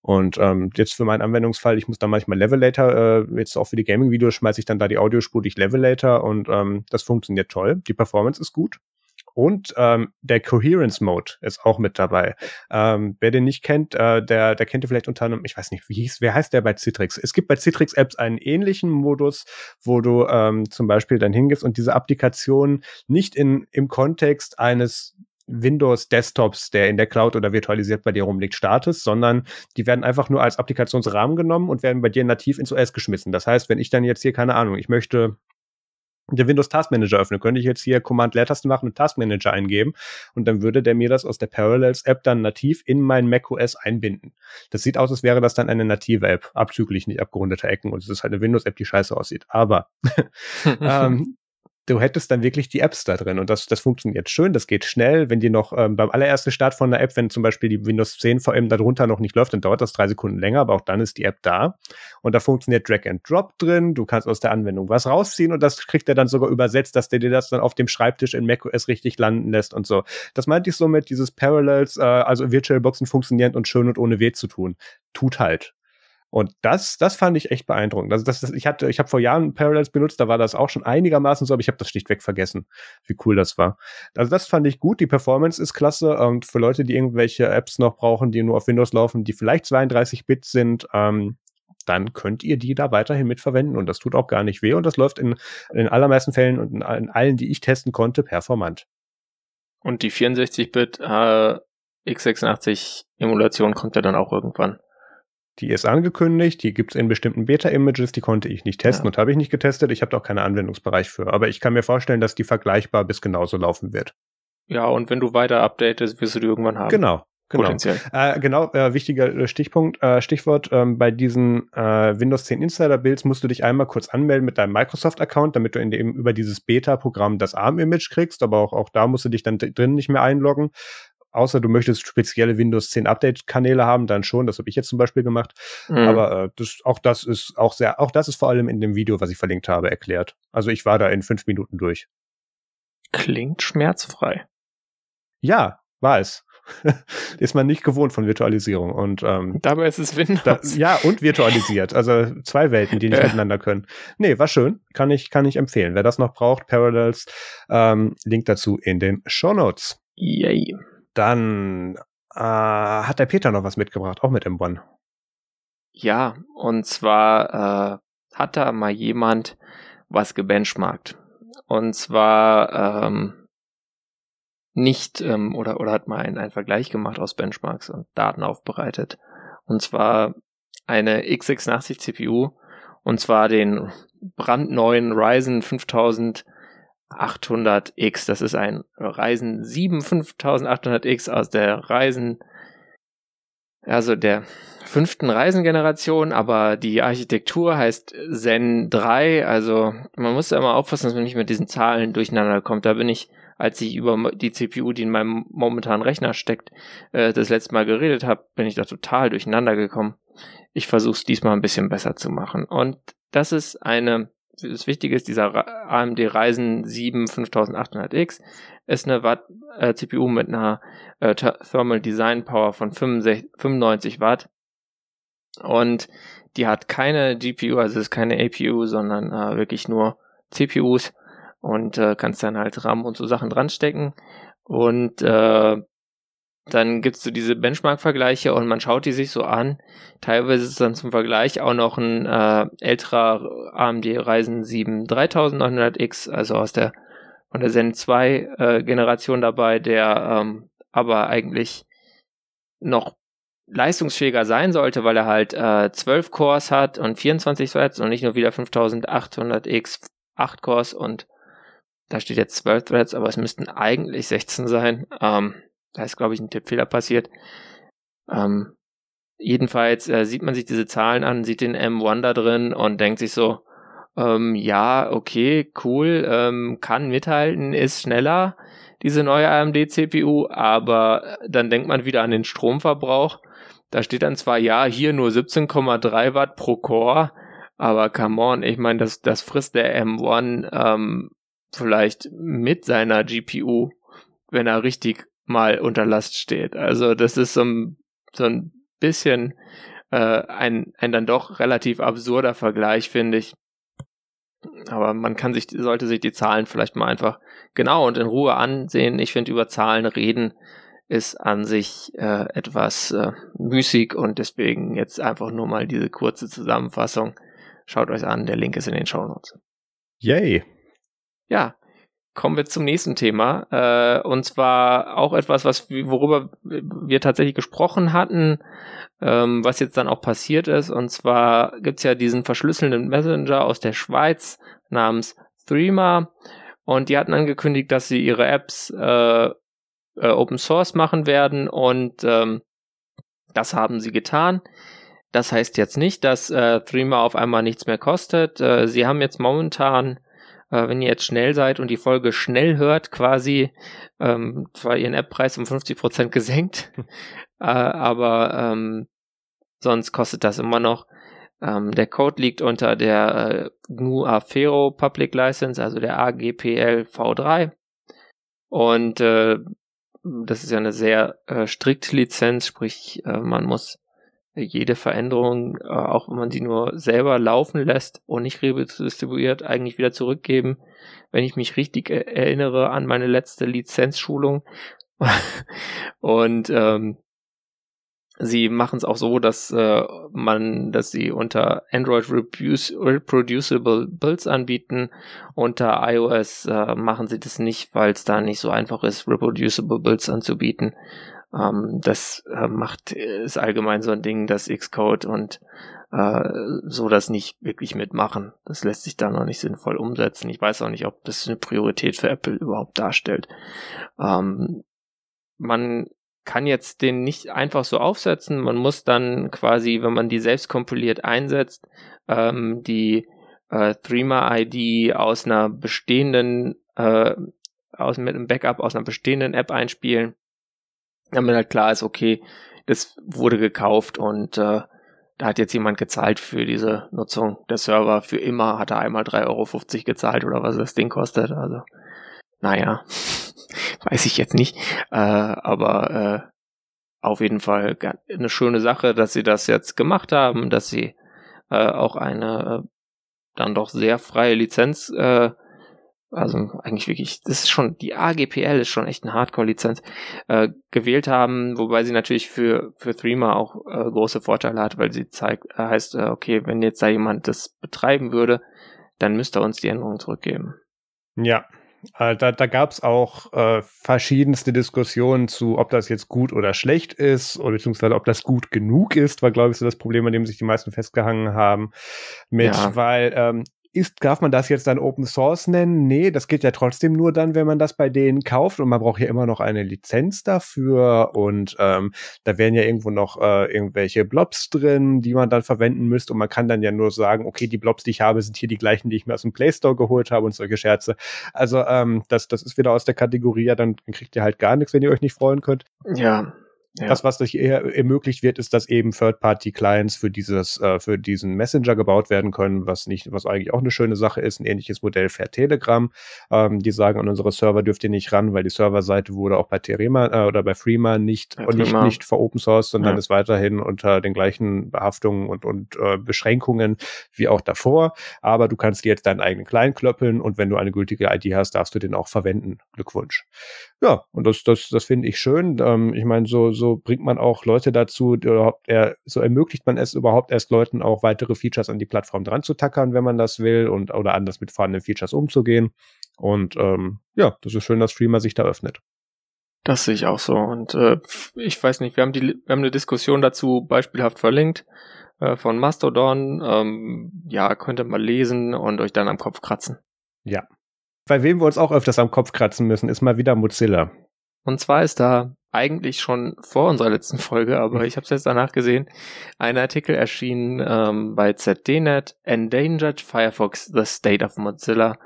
Und ähm, jetzt für meinen Anwendungsfall, ich muss dann manchmal Levelator, äh, jetzt auch für die Gaming-Videos schmeiße ich dann da die Audiospur durch Levelator und ähm, das funktioniert toll. Die Performance ist gut. Und ähm, der Coherence Mode ist auch mit dabei. Ähm, wer den nicht kennt, äh, der, der kennt ihr vielleicht unter anderem, ich weiß nicht, wie hieß, wer heißt der bei Citrix? Es gibt bei Citrix Apps einen ähnlichen Modus, wo du ähm, zum Beispiel dann hingehst und diese Applikation nicht in, im Kontext eines Windows-Desktops, der in der Cloud oder virtualisiert bei dir rumliegt, startest, sondern die werden einfach nur als Applikationsrahmen genommen und werden bei dir nativ ins OS geschmissen. Das heißt, wenn ich dann jetzt hier, keine Ahnung, ich möchte den Windows Task Manager öffnen, könnte ich jetzt hier Command-Leertaste machen und Task Manager eingeben und dann würde der mir das aus der Parallels App dann nativ in mein macOS einbinden. Das sieht aus, als wäre das dann eine native App, abzüglich nicht abgerundete Ecken und es ist halt eine Windows App, die scheiße aussieht. Aber ähm, du hättest dann wirklich die Apps da drin und das, das funktioniert schön, das geht schnell. Wenn die noch ähm, beim allerersten Start von der App, wenn zum Beispiel die Windows 10 VM darunter noch nicht läuft, dann dauert das drei Sekunden länger, aber auch dann ist die App da und da funktioniert Drag and Drop drin. Du kannst aus der Anwendung was rausziehen und das kriegt er dann sogar übersetzt, dass der dir das dann auf dem Schreibtisch in macOS richtig landen lässt und so. Das meinte ich somit, dieses Parallels, äh, also VirtualBoxen funktionieren und schön und ohne weh zu tun. Tut halt. Und das, das fand ich echt beeindruckend. Also das, das ich hatte, ich habe vor Jahren Parallels benutzt, da war das auch schon einigermaßen so, aber ich habe das schlichtweg vergessen, wie cool das war. Also das fand ich gut. Die Performance ist klasse und für Leute, die irgendwelche Apps noch brauchen, die nur auf Windows laufen, die vielleicht 32 Bit sind, ähm, dann könnt ihr die da weiterhin mitverwenden und das tut auch gar nicht weh und das läuft in, in allermeisten Fällen und in allen, die ich testen konnte, performant. Und die 64-Bit äh, x86 Emulation kommt ja dann auch irgendwann. Die ist angekündigt, die gibt's in bestimmten Beta-Images, die konnte ich nicht testen ja. und habe ich nicht getestet. Ich habe da auch keinen Anwendungsbereich für. Aber ich kann mir vorstellen, dass die vergleichbar bis genauso laufen wird. Ja, und wenn du weiter updatest, wirst du die irgendwann haben. Genau. Genau, Potenziell. Äh, genau äh, wichtiger äh, Stichpunkt, äh, Stichwort, ähm, bei diesen äh, Windows 10 Insider Builds musst du dich einmal kurz anmelden mit deinem Microsoft-Account, damit du in dem, über dieses Beta-Programm das ARM-Image kriegst, aber auch, auch da musst du dich dann drin nicht mehr einloggen außer du möchtest spezielle Windows 10 Update-Kanäle haben, dann schon. Das habe ich jetzt zum Beispiel gemacht. Mhm. Aber äh, das, auch das ist auch sehr, auch das ist vor allem in dem Video, was ich verlinkt habe, erklärt. Also ich war da in fünf Minuten durch. Klingt schmerzfrei. Ja, war es. ist man nicht gewohnt von Virtualisierung und ähm, dabei ist es Windows. Da, ja und virtualisiert, also zwei Welten, die nicht miteinander können. Nee, war schön, kann ich kann ich empfehlen. Wer das noch braucht, Parallels, ähm, Link dazu in den Show Notes. Yay. Dann äh, hat der Peter noch was mitgebracht, auch mit M1. Ja, und zwar äh, hat da mal jemand was gebenchmarkt. Und zwar ähm, nicht, ähm, oder, oder hat mal einen, einen Vergleich gemacht aus Benchmarks und Daten aufbereitet. Und zwar eine x86 CPU, und zwar den brandneuen Ryzen 5000 800X. Das ist ein Ryzen 7 5800X aus der Ryzen, also der fünften Ryzen-Generation, aber die Architektur heißt Zen 3. Also man muss ja immer aufpassen, dass man nicht mit diesen Zahlen durcheinander kommt. Da bin ich, als ich über die CPU, die in meinem momentanen Rechner steckt, äh, das letzte Mal geredet habe, bin ich da total durcheinander gekommen. Ich versuche es diesmal ein bisschen besser zu machen. Und das ist eine das Wichtige ist, dieser AMD Ryzen 7 5800X ist eine Watt, äh, CPU mit einer äh, Thermal Design Power von 65, 95 Watt. Und die hat keine GPU, also ist keine APU, sondern äh, wirklich nur CPUs und äh, kannst dann halt RAM und so Sachen dran stecken. Und äh, dann gibt's so diese Benchmark-Vergleiche und man schaut die sich so an. Teilweise ist dann zum Vergleich auch noch ein äh, älterer AMD Ryzen 7 3900X, also aus der von der Zen 2 äh, Generation dabei, der ähm, aber eigentlich noch leistungsfähiger sein sollte, weil er halt äh, 12 Cores hat und 24 Threads und nicht nur wieder 5800X 8 Cores und da steht jetzt 12 Threads, aber es müssten eigentlich 16 sein. Ähm, da ist, glaube ich, ein Tippfehler passiert. Ähm, jedenfalls äh, sieht man sich diese Zahlen an, sieht den M1 da drin und denkt sich so, ähm, ja, okay, cool, ähm, kann mithalten, ist schneller, diese neue AMD-CPU, aber dann denkt man wieder an den Stromverbrauch. Da steht dann zwar, ja, hier nur 17,3 Watt pro Core, aber come on, ich meine, das, das frisst der M1 ähm, vielleicht mit seiner GPU, wenn er richtig mal unter Last steht. Also das ist so ein, so ein bisschen äh, ein, ein dann doch relativ absurder Vergleich, finde ich. Aber man kann sich, sollte sich die Zahlen vielleicht mal einfach genau und in Ruhe ansehen. Ich finde, über Zahlen reden ist an sich äh, etwas äh, müßig und deswegen jetzt einfach nur mal diese kurze Zusammenfassung. Schaut euch an, der Link ist in den Show Notes. Yay. Ja, kommen wir zum nächsten Thema. Äh, und zwar auch etwas, was worüber wir tatsächlich gesprochen hatten, ähm, was jetzt dann auch passiert ist. Und zwar gibt's ja diesen verschlüsselnden Messenger aus der Schweiz namens Threema. Und die hatten angekündigt, dass sie ihre Apps äh, äh, Open Source machen werden. Und ähm, das haben sie getan. Das heißt jetzt nicht, dass äh, Threema auf einmal nichts mehr kostet. Äh, sie haben jetzt momentan äh, wenn ihr jetzt schnell seid und die Folge schnell hört, quasi ähm, zwar ihren App-Preis um 50% gesenkt, äh, aber ähm, sonst kostet das immer noch. Ähm, der Code liegt unter der äh, GNU Afero Public License, also der AGPL V3. Und äh, das ist ja eine sehr äh, strikte Lizenz, sprich, äh, man muss jede Veränderung, äh, auch wenn man sie nur selber laufen lässt und nicht redistribuiert, eigentlich wieder zurückgeben. Wenn ich mich richtig erinnere an meine letzte Lizenzschulung. und ähm, sie machen es auch so, dass äh, man, dass sie unter Android Reproducible Builds anbieten. Unter iOS äh, machen sie das nicht, weil es da nicht so einfach ist, Reproducible Builds anzubieten. Ähm, das äh, macht, ist allgemein so ein Ding, dass Xcode und äh, so das nicht wirklich mitmachen. Das lässt sich da noch nicht sinnvoll umsetzen. Ich weiß auch nicht, ob das eine Priorität für Apple überhaupt darstellt. Ähm, man kann jetzt den nicht einfach so aufsetzen. Man muss dann quasi, wenn man die selbst kompiliert einsetzt, ähm, die äh, Threema-ID aus einer bestehenden, äh, aus, mit einem Backup aus einer bestehenden App einspielen damit halt klar ist, okay, das wurde gekauft und äh, da hat jetzt jemand gezahlt für diese Nutzung. Der Server für immer hat er einmal 3,50 Euro gezahlt oder was das Ding kostet. Also, naja, weiß ich jetzt nicht. Äh, aber äh, auf jeden Fall eine schöne Sache, dass sie das jetzt gemacht haben, dass sie äh, auch eine äh, dann doch sehr freie Lizenz äh, also eigentlich wirklich, das ist schon, die AGPL ist schon echt eine Hardcore-Lizenz, äh, gewählt haben, wobei sie natürlich für, für Threema auch äh, große Vorteile hat, weil sie zeigt, äh, heißt, äh, okay, wenn jetzt da jemand das betreiben würde, dann müsste er uns die Änderungen zurückgeben. Ja, äh, da, da gab es auch äh, verschiedenste Diskussionen zu, ob das jetzt gut oder schlecht ist, oder beziehungsweise ob das gut genug ist, war, glaube ich, so das Problem, an dem sich die meisten festgehangen haben. Mit, ja. weil ähm, ist, darf man das jetzt dann Open Source nennen? Nee, das geht ja trotzdem nur dann, wenn man das bei denen kauft und man braucht ja immer noch eine Lizenz dafür und ähm, da wären ja irgendwo noch äh, irgendwelche Blobs drin, die man dann verwenden müsste und man kann dann ja nur sagen, okay, die Blobs, die ich habe, sind hier die gleichen, die ich mir aus dem Play Store geholt habe und solche Scherze. Also ähm, das, das ist wieder aus der Kategorie, ja, dann kriegt ihr halt gar nichts, wenn ihr euch nicht freuen könnt. Ja, ja. Das, was durch ermöglicht wird, ist, dass eben Third-Party-Clients für dieses, äh, für diesen Messenger gebaut werden können, was nicht, was eigentlich auch eine schöne Sache ist. Ein ähnliches Modell fährt Telegram. Ähm, die sagen, an unsere Server dürft ihr nicht ran, weil die Serverseite wurde auch bei Terema äh, oder bei Freema nicht ja, und nicht, nicht für Open Source, sondern ja. ist weiterhin unter den gleichen Behaftungen und, und äh, Beschränkungen wie auch davor. Aber du kannst dir jetzt deinen eigenen Client klöppeln und wenn du eine gültige ID hast, darfst du den auch verwenden. Glückwunsch. Ja, und das, das, das finde ich schön. Ähm, ich meine, so, so bringt man auch Leute dazu, er, so ermöglicht man es überhaupt erst Leuten auch weitere Features an die Plattform dran zu tackern, wenn man das will und oder anders mit vorhandenen Features umzugehen. Und ähm, ja, das ist schön, dass Streamer sich da öffnet. Das sehe ich auch so. Und äh, ich weiß nicht, wir haben die, wir haben eine Diskussion dazu beispielhaft verlinkt äh, von Mastodon. Ähm, ja, könnt ihr mal lesen und euch dann am Kopf kratzen. Ja, bei wem wir uns auch öfters am Kopf kratzen müssen, ist mal wieder Mozilla. Und zwar ist da eigentlich schon vor unserer letzten Folge, aber ich habe es jetzt danach gesehen, ein Artikel erschienen ähm, bei ZDNet, Endangered Firefox, The State of Mozilla.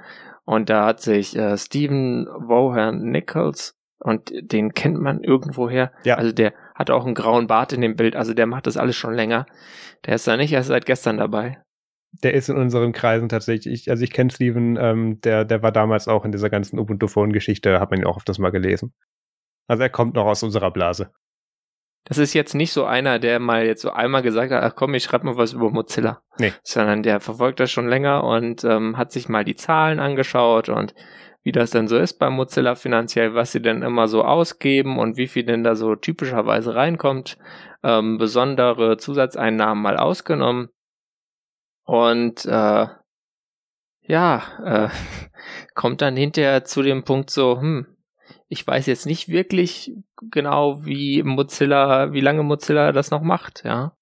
Und da hat sich äh, Stephen Wohan Nichols, und den kennt man irgendwoher, ja. also der hat auch einen grauen Bart in dem Bild, also der macht das alles schon länger. Der ist da nicht erst seit gestern dabei. Der ist in unseren Kreisen tatsächlich. Ich, also ich kenne Steven, ähm, der, der war damals auch in dieser ganzen Ubuntu-Phone-Geschichte, hat man ihn auch oft das mal gelesen. Also er kommt noch aus unserer Blase. Das ist jetzt nicht so einer, der mal jetzt so einmal gesagt hat, ach komm, ich schreibe mal was über Mozilla. Nee. Sondern der verfolgt das schon länger und ähm, hat sich mal die Zahlen angeschaut und wie das denn so ist bei Mozilla finanziell, was sie denn immer so ausgeben und wie viel denn da so typischerweise reinkommt. Ähm, besondere Zusatzeinnahmen mal ausgenommen. Und äh, ja, äh, kommt dann hinterher zu dem Punkt so, hm, ich weiß jetzt nicht wirklich genau, wie Mozilla, wie lange Mozilla das noch macht, ja.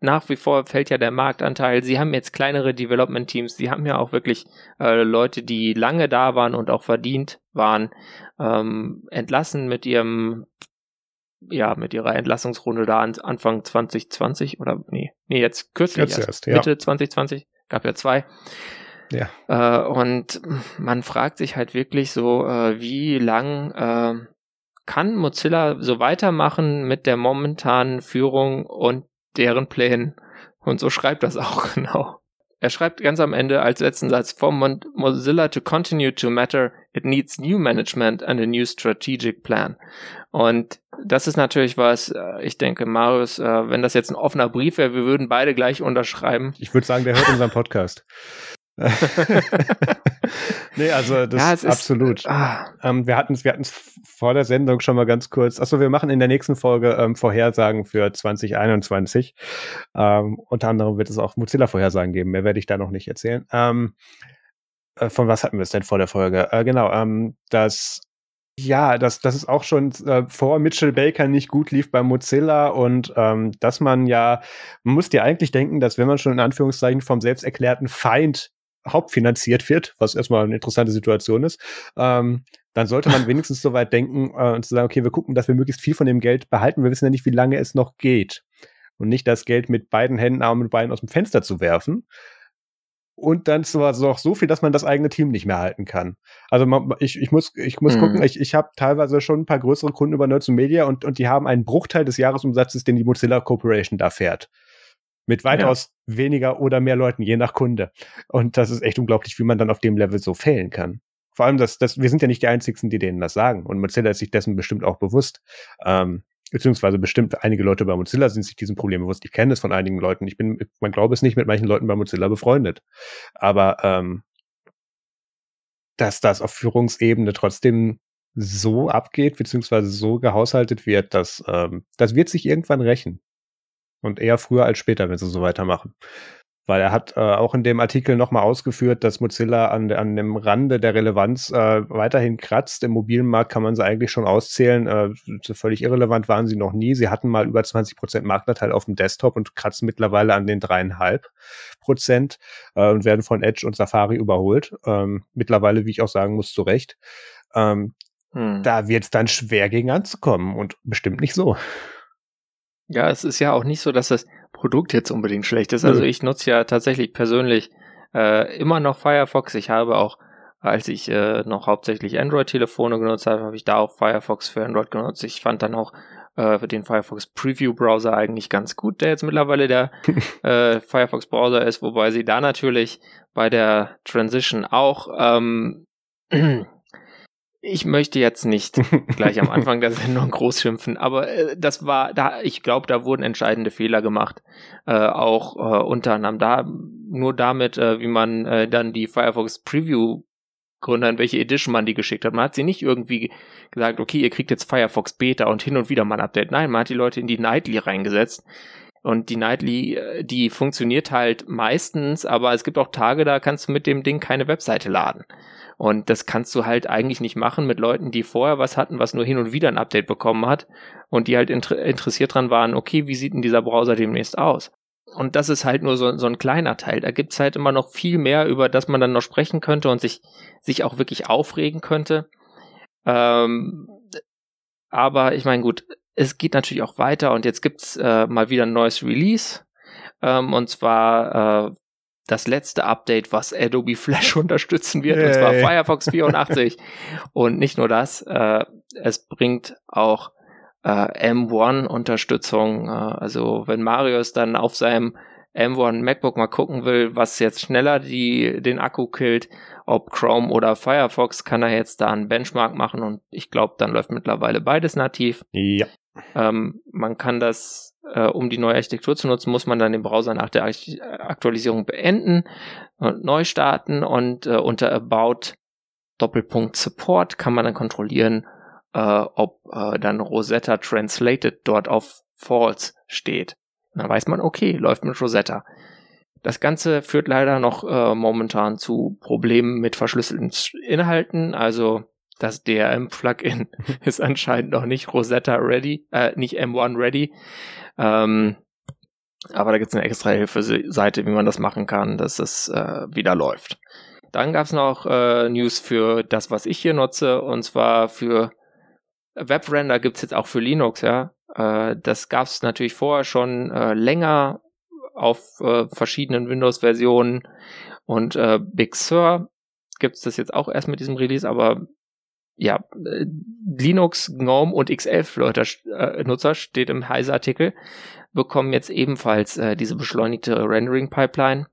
Nach wie vor fällt ja der Marktanteil. Sie haben jetzt kleinere Development-Teams. Sie haben ja auch wirklich äh, Leute, die lange da waren und auch verdient waren, ähm, entlassen mit ihrem, ja, mit ihrer Entlassungsrunde da an, Anfang 2020 oder nee, nee, jetzt kürzlich jetzt erst, erst, Mitte ja. 2020. Gab ja zwei. Ja. Äh, und man fragt sich halt wirklich so, äh, wie lang äh, kann Mozilla so weitermachen mit der momentanen Führung und deren Plänen? Und so schreibt das auch genau. Er schreibt ganz am Ende als letzten Satz, for Mozilla to continue to matter, it needs new management and a new strategic plan. Und das ist natürlich was, äh, ich denke, Marius, äh, wenn das jetzt ein offener Brief wäre, wir würden beide gleich unterschreiben. Ich würde sagen, der hört unseren Podcast. nee, also das ja, ist absolut. ah. ähm, wir hatten es wir hatten's vor der Sendung schon mal ganz kurz. Achso, wir machen in der nächsten Folge ähm, Vorhersagen für 2021. Ähm, unter anderem wird es auch Mozilla-Vorhersagen geben. Mehr werde ich da noch nicht erzählen. Ähm, äh, von was hatten wir es denn vor der Folge? Äh, genau, ähm, das ja, dass, dass es auch schon äh, vor Mitchell Baker nicht gut lief bei Mozilla und ähm, dass man ja, man muss dir eigentlich denken, dass wenn man schon in Anführungszeichen vom selbst erklärten Feind hauptfinanziert wird, was erstmal eine interessante Situation ist, ähm, dann sollte man wenigstens so weit denken äh, und zu sagen, okay, wir gucken, dass wir möglichst viel von dem Geld behalten. Wir wissen ja nicht, wie lange es noch geht. Und nicht das Geld mit beiden Händen, Armen und Beinen aus dem Fenster zu werfen. Und dann zwar noch so viel, dass man das eigene Team nicht mehr halten kann. Also man, ich, ich muss, ich muss mhm. gucken, ich, ich habe teilweise schon ein paar größere Kunden über Nerds und Media und, und die haben einen Bruchteil des Jahresumsatzes, den die Mozilla Corporation da fährt. Mit weitaus ja. weniger oder mehr Leuten, je nach Kunde. Und das ist echt unglaublich, wie man dann auf dem Level so fehlen kann. Vor allem, dass, dass wir sind ja nicht die Einzigen, die denen das sagen. Und Mozilla ist sich dessen bestimmt auch bewusst. Ähm, beziehungsweise bestimmt einige Leute bei Mozilla sind sich diesem Problem bewusst. Ich kenne es von einigen Leuten. Ich bin, man glaube es nicht, mit manchen Leuten bei Mozilla befreundet. Aber ähm, dass das auf Führungsebene trotzdem so abgeht, beziehungsweise so gehaushaltet wird, dass ähm, das wird sich irgendwann rächen. Und eher früher als später, wenn sie so weitermachen. Weil er hat äh, auch in dem Artikel nochmal ausgeführt, dass Mozilla an, an dem Rande der Relevanz äh, weiterhin kratzt. Im mobilen Markt kann man sie eigentlich schon auszählen. Äh, völlig irrelevant waren sie noch nie. Sie hatten mal über 20 Prozent Marktanteil auf dem Desktop und kratzen mittlerweile an den dreieinhalb Prozent äh, und werden von Edge und Safari überholt. Ähm, mittlerweile, wie ich auch sagen muss, zu Recht. Ähm, hm. Da wird es dann schwer gegen anzukommen und bestimmt nicht so. Ja, es ist ja auch nicht so, dass das Produkt jetzt unbedingt schlecht ist. Also ich nutze ja tatsächlich persönlich äh, immer noch Firefox. Ich habe auch, als ich äh, noch hauptsächlich Android-Telefone genutzt habe, habe ich da auch Firefox für Android genutzt. Ich fand dann auch äh, den Firefox Preview Browser eigentlich ganz gut, der jetzt mittlerweile der äh, Firefox Browser ist, wobei sie da natürlich bei der Transition auch ähm, ich möchte jetzt nicht gleich am Anfang der Sendung groß schimpfen, aber äh, das war da, ich glaube, da wurden entscheidende Fehler gemacht. Äh, auch äh, unter anderem da, nur damit, äh, wie man äh, dann die Firefox Preview Gründern, welche Edition man die geschickt hat. Man hat sie nicht irgendwie gesagt, okay, ihr kriegt jetzt Firefox Beta und hin und wieder mal ein Update. Nein, man hat die Leute in die Nightly reingesetzt. Und die Nightly, äh, die funktioniert halt meistens, aber es gibt auch Tage, da kannst du mit dem Ding keine Webseite laden. Und das kannst du halt eigentlich nicht machen mit Leuten, die vorher was hatten, was nur hin und wieder ein Update bekommen hat und die halt inter interessiert dran waren, okay, wie sieht denn dieser Browser demnächst aus? und das ist halt nur so, so ein kleiner Teil. Da gibt's halt immer noch viel mehr, über das man dann noch sprechen könnte und sich, sich auch wirklich aufregen könnte. Ähm, aber ich meine, gut, es geht natürlich auch weiter und jetzt gibt's äh, mal wieder ein neues Release. Ähm, und zwar äh, das letzte Update, was Adobe Flash unterstützen wird, hey. und zwar Firefox 84. und nicht nur das, äh, es bringt auch äh, M1-Unterstützung. Äh, also wenn Marius dann auf seinem M1 MacBook mal gucken will, was jetzt schneller die, den Akku killt, ob Chrome oder Firefox, kann er jetzt da einen Benchmark machen und ich glaube, dann läuft mittlerweile beides nativ. Ja. Ähm, man kann das, äh, um die neue Architektur zu nutzen, muss man dann den Browser nach der Aktualisierung beenden und neu starten und äh, unter About Doppelpunkt Support kann man dann kontrollieren, äh, ob äh, dann Rosetta Translated dort auf False steht. Dann weiß man, okay, läuft mit Rosetta. Das Ganze führt leider noch äh, momentan zu Problemen mit verschlüsselten Inhalten. Also das DRM-Plugin ist anscheinend noch nicht Rosetta ready, äh, nicht M1 ready. Ähm, aber da gibt es eine extra Hilfeseite, wie man das machen kann, dass es äh, wieder läuft. Dann gab es noch äh, News für das, was ich hier nutze, und zwar für Webrender gibt es jetzt auch für Linux, ja. Äh, das gab es natürlich vorher schon äh, länger auf äh, verschiedenen Windows-Versionen und äh, Big Sur gibt es das jetzt auch erst mit diesem Release, aber ja, äh, Linux, GNOME und X11-Nutzer äh, steht im Heise-Artikel, bekommen jetzt ebenfalls äh, diese beschleunigte Rendering-Pipeline.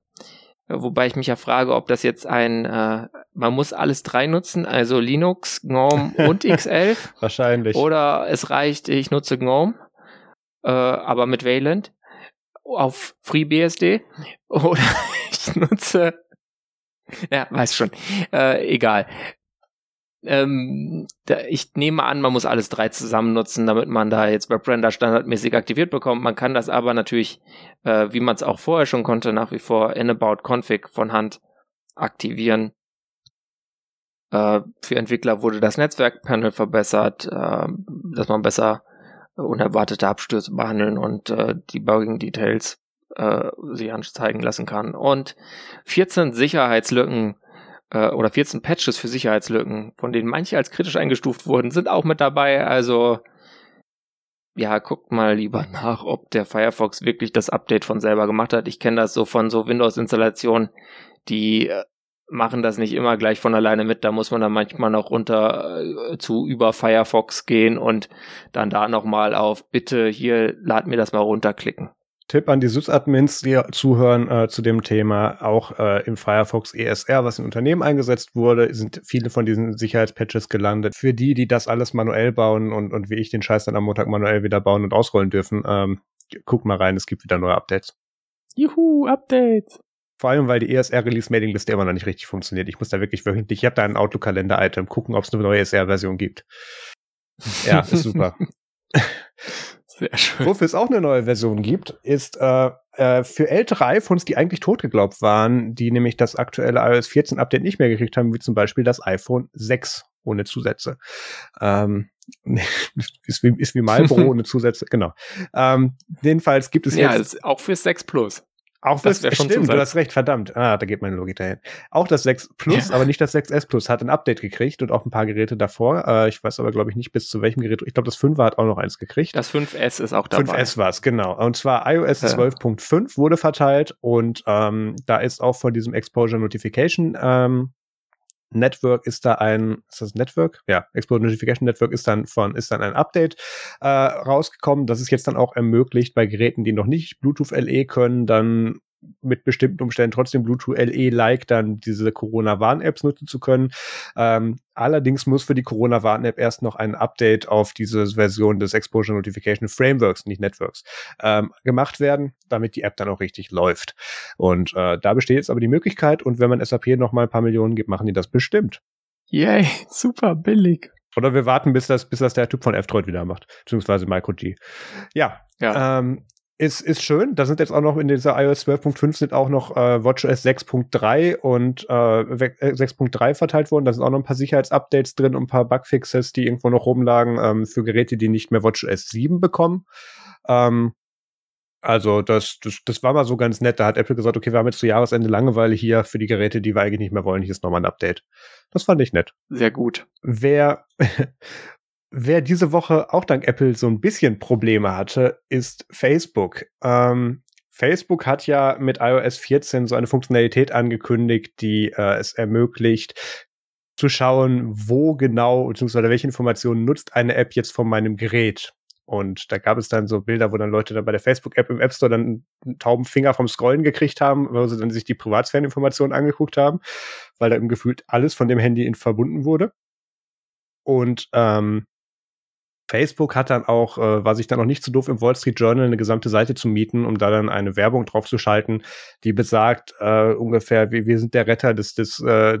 Wobei ich mich ja frage, ob das jetzt ein, äh, man muss alles drei nutzen, also Linux, GNOME und X11. Wahrscheinlich. Oder es reicht, ich nutze GNOME, äh, aber mit Wayland auf FreeBSD. Oder ich nutze, ja, weiß schon, äh, egal. Ähm, da, ich nehme an, man muss alles drei zusammen nutzen, damit man da jetzt WebRender standardmäßig aktiviert bekommt. Man kann das aber natürlich, äh, wie man es auch vorher schon konnte, nach wie vor in About Config von Hand aktivieren. Äh, für Entwickler wurde das Netzwerkpanel verbessert, äh, dass man besser unerwartete Abstürze behandeln und äh, Debugging Details äh, sich anzeigen lassen kann. Und 14 Sicherheitslücken äh, oder 14 Patches für Sicherheitslücken, von denen manche als kritisch eingestuft wurden, sind auch mit dabei. Also ja, guckt mal lieber nach, ob der Firefox wirklich das Update von selber gemacht hat. Ich kenne das so von so Windows-Installationen, die äh, machen das nicht immer gleich von alleine mit. Da muss man dann manchmal noch runter äh, zu über Firefox gehen und dann da nochmal auf bitte hier lad mir das mal runterklicken. Tipp an die Sys-Admins, die zuhören äh, zu dem Thema. Auch äh, im Firefox ESR, was in Unternehmen eingesetzt wurde, sind viele von diesen Sicherheitspatches gelandet. Für die, die das alles manuell bauen und, und wie ich den Scheiß dann am Montag manuell wieder bauen und ausrollen dürfen, ähm, guck mal rein, es gibt wieder neue Updates. Juhu, Updates! Vor allem, weil die ESR-Release-Mailing-Liste immer noch nicht richtig funktioniert. Ich muss da wirklich wöchentlich, ich habe da ein Outlook-Kalender-Item, gucken, ob es eine neue ESR-Version gibt. Ja, ist super. Sehr schön. Wofür es auch eine neue Version gibt, ist äh, äh, für ältere iPhones, die eigentlich tot geglaubt waren, die nämlich das aktuelle iOS 14 Update nicht mehr gekriegt haben, wie zum Beispiel das iPhone 6 ohne Zusätze. Ähm, ist, wie, ist wie Marlboro ohne Zusätze, genau. Ähm, jedenfalls gibt es ja, jetzt... Ja, auch für 6 Plus. Auch das, das stimmt, du hast recht, verdammt. Ah, da geht meine Logik dahin. Auch das 6 Plus, ja. aber nicht das 6S Plus, hat ein Update gekriegt und auch ein paar Geräte davor. Äh, ich weiß aber, glaube ich, nicht bis zu welchem Gerät. Ich glaube, das 5er hat auch noch eins gekriegt. Das 5S ist auch dabei. 5S war es, genau. Und zwar iOS ja. 12.5 wurde verteilt und ähm, da ist auch von diesem Exposure Notification ähm, Network ist da ein, ist das Network? Ja, Explode Notification Network ist dann von, ist dann ein Update äh, rausgekommen. Das ist jetzt dann auch ermöglicht bei Geräten, die noch nicht Bluetooth LE können, dann mit bestimmten Umständen trotzdem Bluetooth LE-like dann diese Corona-Warn-Apps nutzen zu können. Ähm, allerdings muss für die Corona-Warn-App erst noch ein Update auf diese Version des Exposure Notification Frameworks, nicht Networks, ähm, gemacht werden, damit die App dann auch richtig läuft. Und äh, da besteht jetzt aber die Möglichkeit und wenn man SAP noch mal ein paar Millionen gibt, machen die das bestimmt. Yay, super billig. Oder wir warten, bis das, bis das der Typ von F-Droid wieder macht, beziehungsweise MicroG. Ja, ja. Ähm, ist, ist schön. Da sind jetzt auch noch in dieser iOS 12.5 sind auch noch äh, WatchOS 6.3 und äh, 6.3 äh, verteilt worden. Da sind auch noch ein paar Sicherheitsupdates drin und ein paar Bugfixes, die irgendwo noch rumlagen ähm, für Geräte, die nicht mehr WatchOS 7 bekommen. Ähm, Also das, das, das war mal so ganz nett. Da hat Apple gesagt, okay, wir haben jetzt zu Jahresende Langeweile hier für die Geräte, die wir eigentlich nicht mehr wollen. Hier ist nochmal ein Update. Das fand ich nett. Sehr gut. Wer, wer diese Woche auch dank Apple so ein bisschen Probleme hatte, ist Facebook. Ähm, Facebook hat ja mit iOS 14 so eine Funktionalität angekündigt, die äh, es ermöglicht, zu schauen, wo genau, beziehungsweise welche Informationen nutzt eine App jetzt von meinem Gerät. Und da gab es dann so Bilder, wo dann Leute dann bei der Facebook-App im App Store dann einen tauben Finger vom Scrollen gekriegt haben, weil sie dann sich die Privatsphäreninformationen angeguckt haben, weil da im gefühlt alles von dem Handy in verbunden wurde. Und ähm, Facebook hat dann auch, äh, war sich dann auch nicht zu doof, im Wall Street Journal eine gesamte Seite zu mieten, um da dann eine Werbung draufzuschalten, die besagt äh, ungefähr, wir, wir sind der Retter des, des äh,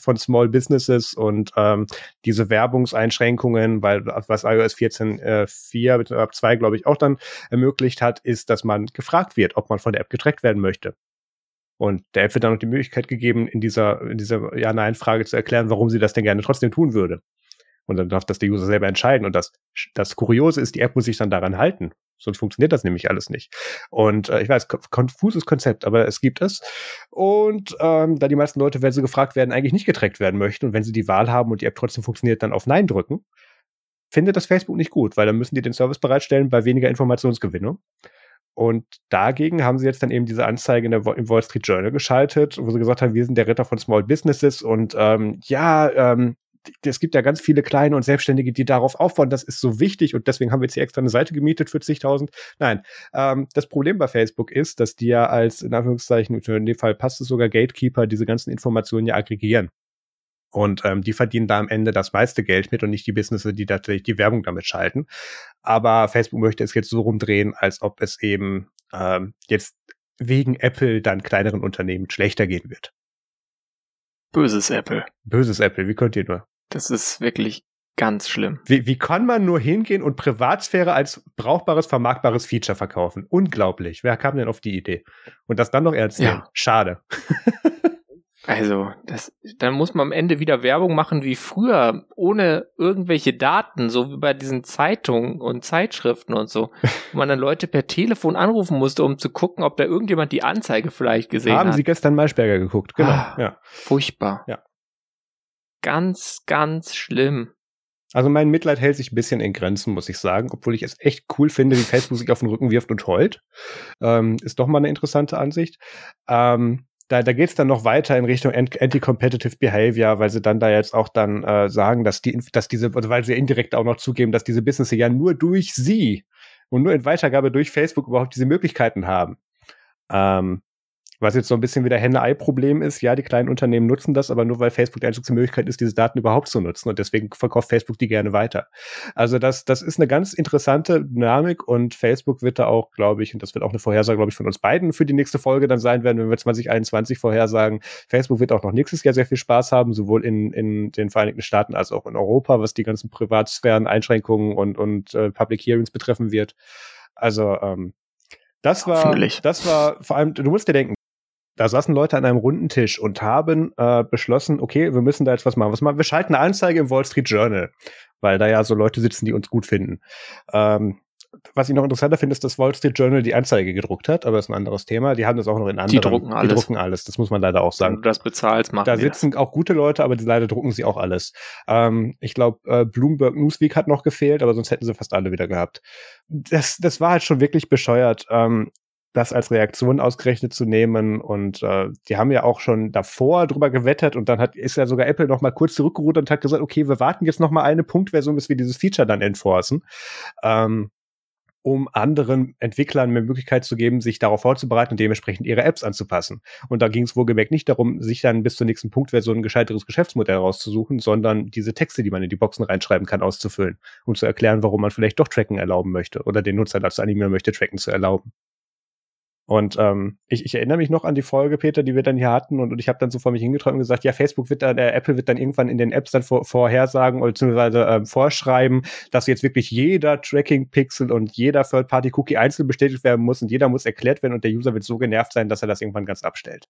von Small Businesses und ähm, diese Werbungseinschränkungen, weil was iOS 14 äh, 4 mit ab 2, glaube ich, auch dann ermöglicht hat, ist, dass man gefragt wird, ob man von der App getrackt werden möchte. Und der App wird dann noch die Möglichkeit gegeben, in dieser, in dieser Ja-Nein-Frage zu erklären, warum sie das denn gerne trotzdem tun würde. Und dann darf das der User selber entscheiden. Und das, das Kuriose ist, die App muss sich dann daran halten. Sonst funktioniert das nämlich alles nicht. Und äh, ich weiß, konfuses Konzept, aber es gibt es. Und ähm, da die meisten Leute, wenn sie gefragt werden, eigentlich nicht getrackt werden möchten und wenn sie die Wahl haben und die App trotzdem funktioniert, dann auf Nein drücken, findet das Facebook nicht gut, weil dann müssen die den Service bereitstellen bei weniger Informationsgewinnung. Und dagegen haben sie jetzt dann eben diese Anzeige in der, im Wall Street Journal geschaltet, wo sie gesagt haben, wir sind der Ritter von Small Businesses und ähm, ja, ähm, es gibt ja ganz viele kleine und Selbstständige, die darauf aufbauen. Das ist so wichtig und deswegen haben wir jetzt hier extra eine Seite gemietet für zigtausend. Nein, ähm, das Problem bei Facebook ist, dass die ja als, in Anführungszeichen, in dem Fall passt es sogar Gatekeeper, diese ganzen Informationen ja aggregieren. Und ähm, die verdienen da am Ende das meiste Geld mit und nicht die Businesses, die tatsächlich die Werbung damit schalten. Aber Facebook möchte es jetzt so rumdrehen, als ob es eben ähm, jetzt wegen Apple dann kleineren Unternehmen schlechter gehen wird. Böses Apple. Böses Apple, wie könnt ihr nur? Das ist wirklich ganz schlimm. Wie, wie kann man nur hingehen und Privatsphäre als brauchbares, vermarktbares Feature verkaufen? Unglaublich. Wer kam denn auf die Idee? Und das dann noch ernst nehmen? Ja. Schade. Also, das, dann muss man am Ende wieder Werbung machen wie früher, ohne irgendwelche Daten, so wie bei diesen Zeitungen und Zeitschriften und so, wo man dann Leute per Telefon anrufen musste, um zu gucken, ob da irgendjemand die Anzeige vielleicht gesehen Haben hat. Haben Sie gestern Maischberger geguckt, genau. Ah, ja. Furchtbar. Ja. Ganz, ganz schlimm. Also mein Mitleid hält sich ein bisschen in Grenzen, muss ich sagen, obwohl ich es echt cool finde, wie Facebook sich auf den Rücken wirft und heult. Ähm, ist doch mal eine interessante Ansicht. Ähm, da, da geht es dann noch weiter in Richtung Anti-Competitive Behavior, weil sie dann da jetzt auch dann äh, sagen, dass die, dass diese, also weil sie indirekt auch noch zugeben, dass diese Businesses ja nur durch sie und nur in Weitergabe durch Facebook überhaupt diese Möglichkeiten haben. Ähm, was jetzt so ein bisschen wieder Henne-Ei-Problem ist, ja, die kleinen Unternehmen nutzen das, aber nur weil Facebook die einzige Möglichkeit ist, diese Daten überhaupt zu nutzen. Und deswegen verkauft Facebook die gerne weiter. Also das, das ist eine ganz interessante Dynamik und Facebook wird da auch, glaube ich, und das wird auch eine Vorhersage, glaube ich, von uns beiden für die nächste Folge dann sein werden, wenn wir 2021 vorhersagen. Facebook wird auch noch nächstes Jahr sehr viel Spaß haben, sowohl in, in den Vereinigten Staaten als auch in Europa, was die ganzen Privatsphären, Einschränkungen und, und äh, Public Hearings betreffen wird. Also, ähm, das war, das war vor allem, du musst dir denken, da saßen Leute an einem runden Tisch und haben äh, beschlossen, okay, wir müssen da jetzt was machen. Was machen? Wir schalten eine Anzeige im Wall Street Journal, weil da ja so Leute sitzen, die uns gut finden. Ähm, was ich noch interessanter finde, ist, dass Wall Street Journal die Anzeige gedruckt hat, aber das ist ein anderes Thema. Die haben das auch noch in anderen. Die drucken alles. Die drucken alles, das muss man leider auch sagen. Wenn du das bezahlst, machen Da sitzen das. auch gute Leute, aber die, leider drucken sie auch alles. Ähm, ich glaube, äh, Bloomberg Newsweek hat noch gefehlt, aber sonst hätten sie fast alle wieder gehabt. Das, das war halt schon wirklich bescheuert. Ähm, das als Reaktion ausgerechnet zu nehmen. Und äh, die haben ja auch schon davor drüber gewettet und dann hat, ist ja sogar Apple noch mal kurz zurückgerudert und hat gesagt, okay, wir warten jetzt noch mal eine Punktversion, bis wir dieses Feature dann enforcen. Ähm, um anderen Entwicklern mehr Möglichkeit zu geben, sich darauf vorzubereiten und dementsprechend ihre Apps anzupassen. Und da ging es wohlgemerkt nicht darum, sich dann bis zur nächsten Punktversion ein gescheiteres Geschäftsmodell rauszusuchen, sondern diese Texte, die man in die Boxen reinschreiben kann, auszufüllen, um zu erklären, warum man vielleicht doch Tracken erlauben möchte oder den Nutzer dazu animieren möchte, Tracken zu erlauben. Und ähm, ich, ich erinnere mich noch an die Folge, Peter, die wir dann hier hatten, und, und ich habe dann so vor mich hingeträumt und gesagt, ja, Facebook wird dann, äh, Apple wird dann irgendwann in den Apps dann vor, vorhersagen oder beziehungsweise ähm, vorschreiben, dass jetzt wirklich jeder Tracking-Pixel und jeder Third-Party-Cookie einzeln bestätigt werden muss und jeder muss erklärt werden und der User wird so genervt sein, dass er das irgendwann ganz abstellt.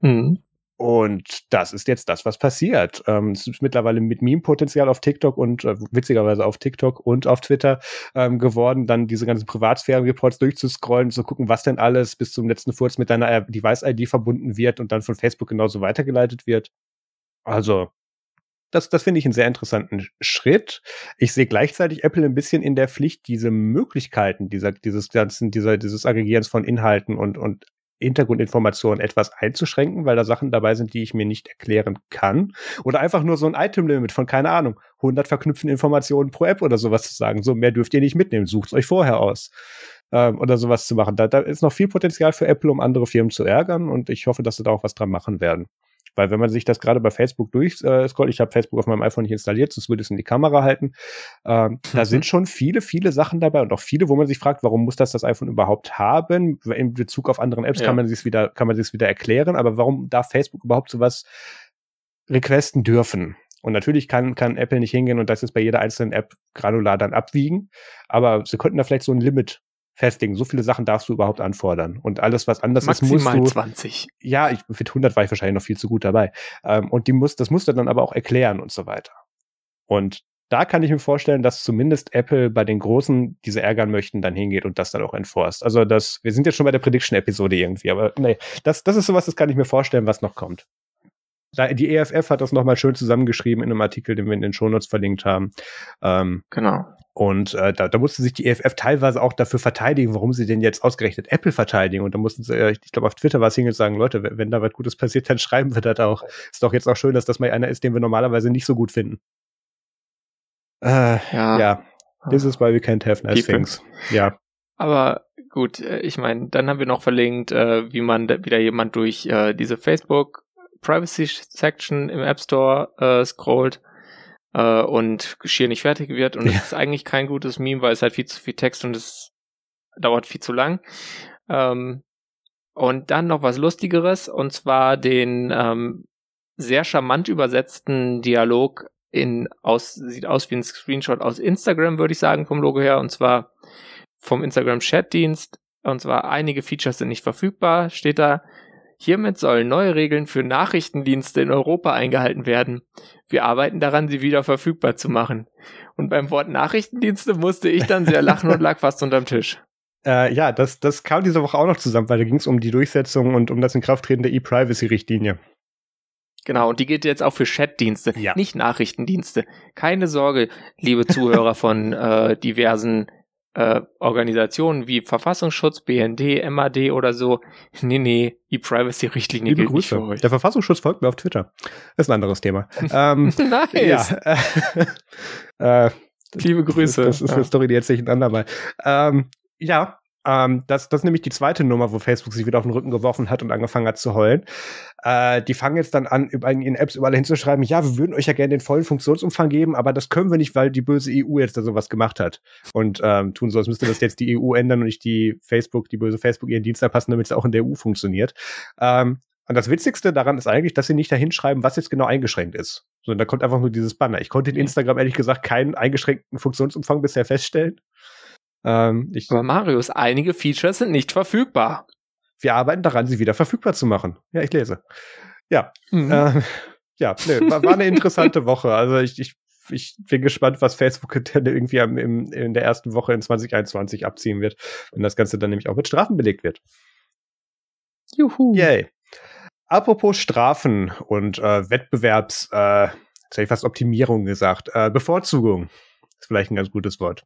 Mhm. Und das ist jetzt das, was passiert. Ähm, es ist mittlerweile mit Meme-Potenzial auf TikTok und äh, witzigerweise auf TikTok und auf Twitter ähm, geworden, dann diese ganzen Privatsphären-Reports durchzuscrollen, zu gucken, was denn alles bis zum letzten Furz mit deiner Device-ID verbunden wird und dann von Facebook genauso weitergeleitet wird. Also, das, das finde ich einen sehr interessanten Schritt. Ich sehe gleichzeitig Apple ein bisschen in der Pflicht, diese Möglichkeiten dieser, dieses ganzen, dieser, dieses Aggregierens von Inhalten und, und Hintergrundinformationen etwas einzuschränken, weil da Sachen dabei sind, die ich mir nicht erklären kann. Oder einfach nur so ein Item-Limit von, keine Ahnung, 100 verknüpften Informationen pro App oder sowas zu sagen. So mehr dürft ihr nicht mitnehmen, sucht euch vorher aus. Ähm, oder sowas zu machen. Da, da ist noch viel Potenzial für Apple, um andere Firmen zu ärgern und ich hoffe, dass sie da auch was dran machen werden. Weil wenn man sich das gerade bei Facebook durchscrollt, äh, ich habe Facebook auf meinem iPhone nicht installiert, sonst würde es in die Kamera halten. Ähm, mhm. Da sind schon viele, viele Sachen dabei und auch viele, wo man sich fragt, warum muss das das iPhone überhaupt haben? In Bezug auf anderen Apps ja. kann man sich wieder, kann man sich wieder erklären, aber warum darf Facebook überhaupt sowas requesten dürfen? Und natürlich kann, kann Apple nicht hingehen und das ist bei jeder einzelnen App granular dann abwiegen. Aber sie könnten da vielleicht so ein Limit festlegen. So viele Sachen darfst du überhaupt anfordern. Und alles, was anders Maximal ist, musst du. 20. Ja, ich, für 100 war ich wahrscheinlich noch viel zu gut dabei. Ähm, und die muss, das musst du dann aber auch erklären und so weiter. Und da kann ich mir vorstellen, dass zumindest Apple bei den Großen, die sie ärgern möchten, dann hingeht und das dann auch enforst. Also das, wir sind jetzt schon bei der Prediction-Episode irgendwie, aber nee, das, das ist sowas, das kann ich mir vorstellen, was noch kommt. Die EFF hat das nochmal schön zusammengeschrieben in einem Artikel, den wir in den Shownotes verlinkt haben. Ähm, genau. Und äh, da, da musste sich die EFF teilweise auch dafür verteidigen, warum sie denn jetzt ausgerechnet Apple verteidigen. Und da mussten sie, äh, ich glaube, auf Twitter war es hingehen sagen, Leute, wenn da was Gutes passiert, dann schreiben wir das auch. Ist doch jetzt auch schön, dass das mal einer ist, den wir normalerweise nicht so gut finden. Äh, ja. ja. This is why we can't have nice People. things. Ja. Aber gut, äh, ich meine, dann haben wir noch verlinkt, äh, wie man wieder jemand durch äh, diese Facebook Privacy Section im App Store äh, scrollt äh, und schier nicht fertig wird. Und es ja. ist eigentlich kein gutes Meme, weil es halt viel zu viel Text und es dauert viel zu lang. Ähm, und dann noch was Lustigeres, und zwar den ähm, sehr charmant übersetzten Dialog in aus sieht aus wie ein Screenshot aus Instagram, würde ich sagen, vom Logo her, und zwar vom Instagram Chat-Dienst. Und zwar einige Features sind nicht verfügbar, steht da. Hiermit sollen neue Regeln für Nachrichtendienste in Europa eingehalten werden. Wir arbeiten daran, sie wieder verfügbar zu machen. Und beim Wort Nachrichtendienste musste ich dann sehr lachen und lag fast unterm Tisch. Äh, ja, das, das kam diese Woche auch noch zusammen, weil da ging es um die Durchsetzung und um das Inkrafttreten der E-Privacy-Richtlinie. Genau, und die geht jetzt auch für Chatdienste, ja. nicht Nachrichtendienste. Keine Sorge, liebe Zuhörer von äh, diversen äh, Organisationen wie Verfassungsschutz, BND, MAD oder so. Nee, nee, die Privacy-Richtlinie gilt Grüße. nicht für euch. Der Verfassungsschutz folgt mir auf Twitter. Das ist ein anderes Thema. ähm, nice. Ja, äh, Liebe Grüße. Das, das ist eine Story, die erzähle ich ein andermal. Ähm, ja, ähm, das, das ist nämlich die zweite Nummer, wo Facebook sich wieder auf den Rücken geworfen hat und angefangen hat zu heulen. Äh, die fangen jetzt dann an, über in Apps überall hinzuschreiben, ja, wir würden euch ja gerne den vollen Funktionsumfang geben, aber das können wir nicht, weil die böse EU jetzt da sowas gemacht hat. Und ähm, tun so, als müsste das jetzt die EU ändern und nicht die Facebook, die böse Facebook ihren Dienst anpassen, damit es auch in der EU funktioniert. Ähm, und das Witzigste daran ist eigentlich, dass sie nicht dahin schreiben, was jetzt genau eingeschränkt ist. Sondern da kommt einfach nur dieses Banner. Ich konnte in Instagram ehrlich gesagt keinen eingeschränkten Funktionsumfang bisher feststellen. Ähm, ich, Aber Marius, einige Features sind nicht verfügbar. Wir arbeiten daran, sie wieder verfügbar zu machen. Ja, ich lese. Ja. Mhm. Äh, ja, nee, war, war eine interessante Woche. Also ich, ich, ich bin gespannt, was Facebook irgendwie am, im, in der ersten Woche in 2021 abziehen wird, wenn das Ganze dann nämlich auch mit Strafen belegt wird. Juhu. Yay. Apropos Strafen und äh, Wettbewerbs, äh, jetzt hätte ich fast Optimierung gesagt, äh, Bevorzugung ist vielleicht ein ganz gutes Wort.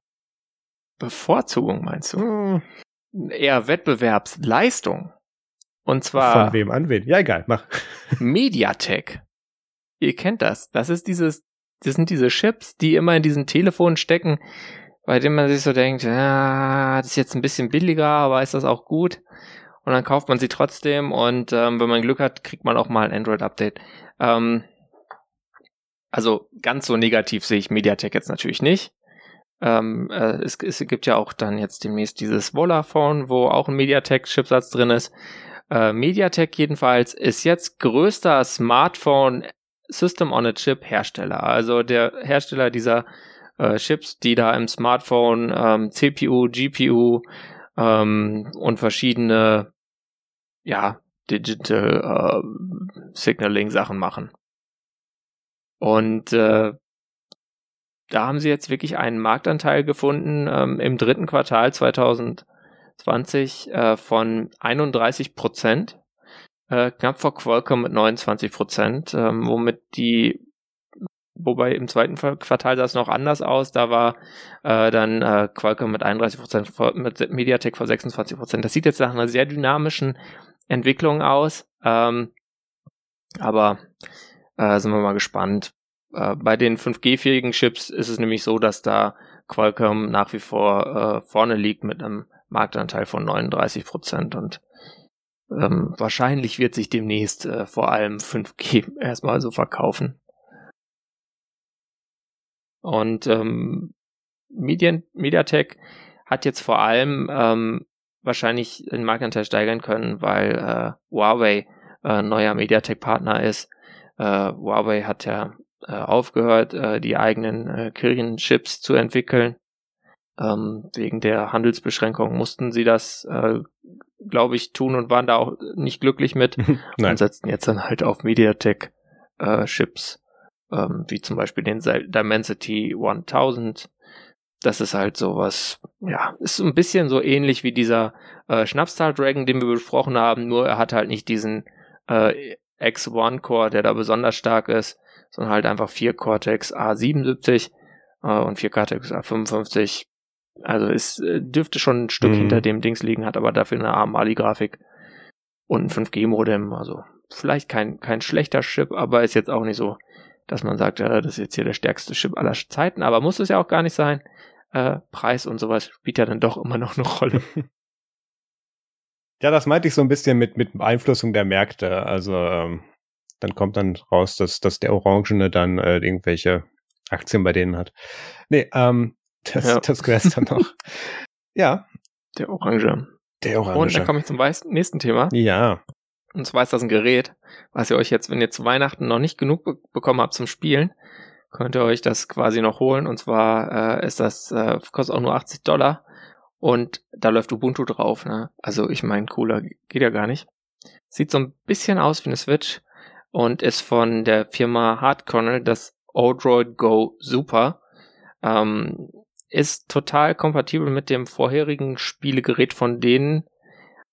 Bevorzugung meinst du? Hm. Eher Wettbewerbsleistung. Und zwar. Von wem an wen? Ja, egal, mach. Mediatek. Ihr kennt das. Das ist dieses, das sind diese Chips, die immer in diesen Telefonen stecken, bei denen man sich so denkt, ja, das ist jetzt ein bisschen billiger, aber ist das auch gut? Und dann kauft man sie trotzdem und ähm, wenn man Glück hat, kriegt man auch mal ein Android-Update. Ähm, also ganz so negativ sehe ich Mediatek jetzt natürlich nicht. Ähm, äh, es, es, gibt ja auch dann jetzt demnächst dieses Volaphone, wo auch ein MediaTek-Chipsatz drin ist. Äh, MediaTek jedenfalls ist jetzt größter Smartphone System on a Chip Hersteller. Also der Hersteller dieser äh, Chips, die da im Smartphone ähm, CPU, GPU ähm, und verschiedene ja, Digital äh, Signaling Sachen machen. Und äh, da haben sie jetzt wirklich einen Marktanteil gefunden ähm, im dritten Quartal 2020 äh, von 31 Prozent, äh, knapp vor Qualcomm mit 29 Prozent, ähm, womit die Wobei im zweiten Quartal sah es noch anders aus. Da war äh, dann äh, Qualcomm mit 31 Prozent, mit Mediatek vor 26 Prozent. Das sieht jetzt nach einer sehr dynamischen Entwicklung aus. Ähm, aber äh, sind wir mal gespannt. Äh, bei den 5G-fähigen Chips ist es nämlich so, dass da Qualcomm nach wie vor äh, vorne liegt mit einem Marktanteil von 39 Prozent und ähm, wahrscheinlich wird sich demnächst äh, vor allem 5G erstmal so verkaufen. Und ähm, Medien, Mediatek hat jetzt vor allem ähm, wahrscheinlich den Marktanteil steigern können, weil äh, Huawei äh, neuer Mediatek-Partner ist. Äh, Huawei hat ja äh, aufgehört, äh, die eigenen äh, Kirin-Chips zu entwickeln. Ähm, wegen der Handelsbeschränkung mussten sie das, äh, glaube ich, tun und waren da auch nicht glücklich mit und setzten jetzt dann halt auf Mediatek-Chips ähm, wie zum Beispiel den Dimensity 1000. Das ist halt sowas, ja, ist ein bisschen so ähnlich wie dieser äh, Schnapstar Dragon, den wir besprochen haben, nur er hat halt nicht diesen äh, X1-Core, der da besonders stark ist, sondern halt einfach 4 Cortex A77 äh, und 4 Cortex A55. Also es äh, dürfte schon ein Stück mhm. hinter dem Dings liegen, hat aber dafür eine AMALI-Grafik und ein 5G-Modem. Also vielleicht kein, kein schlechter Chip, aber ist jetzt auch nicht so dass man sagt, ja, das ist jetzt hier der stärkste Chip aller Zeiten, aber muss es ja auch gar nicht sein. Äh, Preis und sowas spielt ja dann doch immer noch eine Rolle. Ja, das meinte ich so ein bisschen mit, mit Beeinflussung der Märkte. Also ähm, dann kommt dann raus, dass, dass der Orangene dann äh, irgendwelche Aktien bei denen hat. Nee, ähm, das, ja. das wär's dann noch. ja. Der Orange. Der Orange. Und dann komme ich zum nächsten Thema. Ja. Und zwar ist das ein Gerät, was ihr euch jetzt, wenn ihr zu Weihnachten noch nicht genug be bekommen habt zum Spielen, könnt ihr euch das quasi noch holen. Und zwar äh, ist das, äh, kostet auch nur 80 Dollar. Und da läuft Ubuntu drauf. Ne? Also ich meine, cooler geht ja gar nicht. Sieht so ein bisschen aus wie eine Switch und ist von der Firma Hardcorner das Odroid Go Super. Ähm, ist total kompatibel mit dem vorherigen Spielegerät von denen,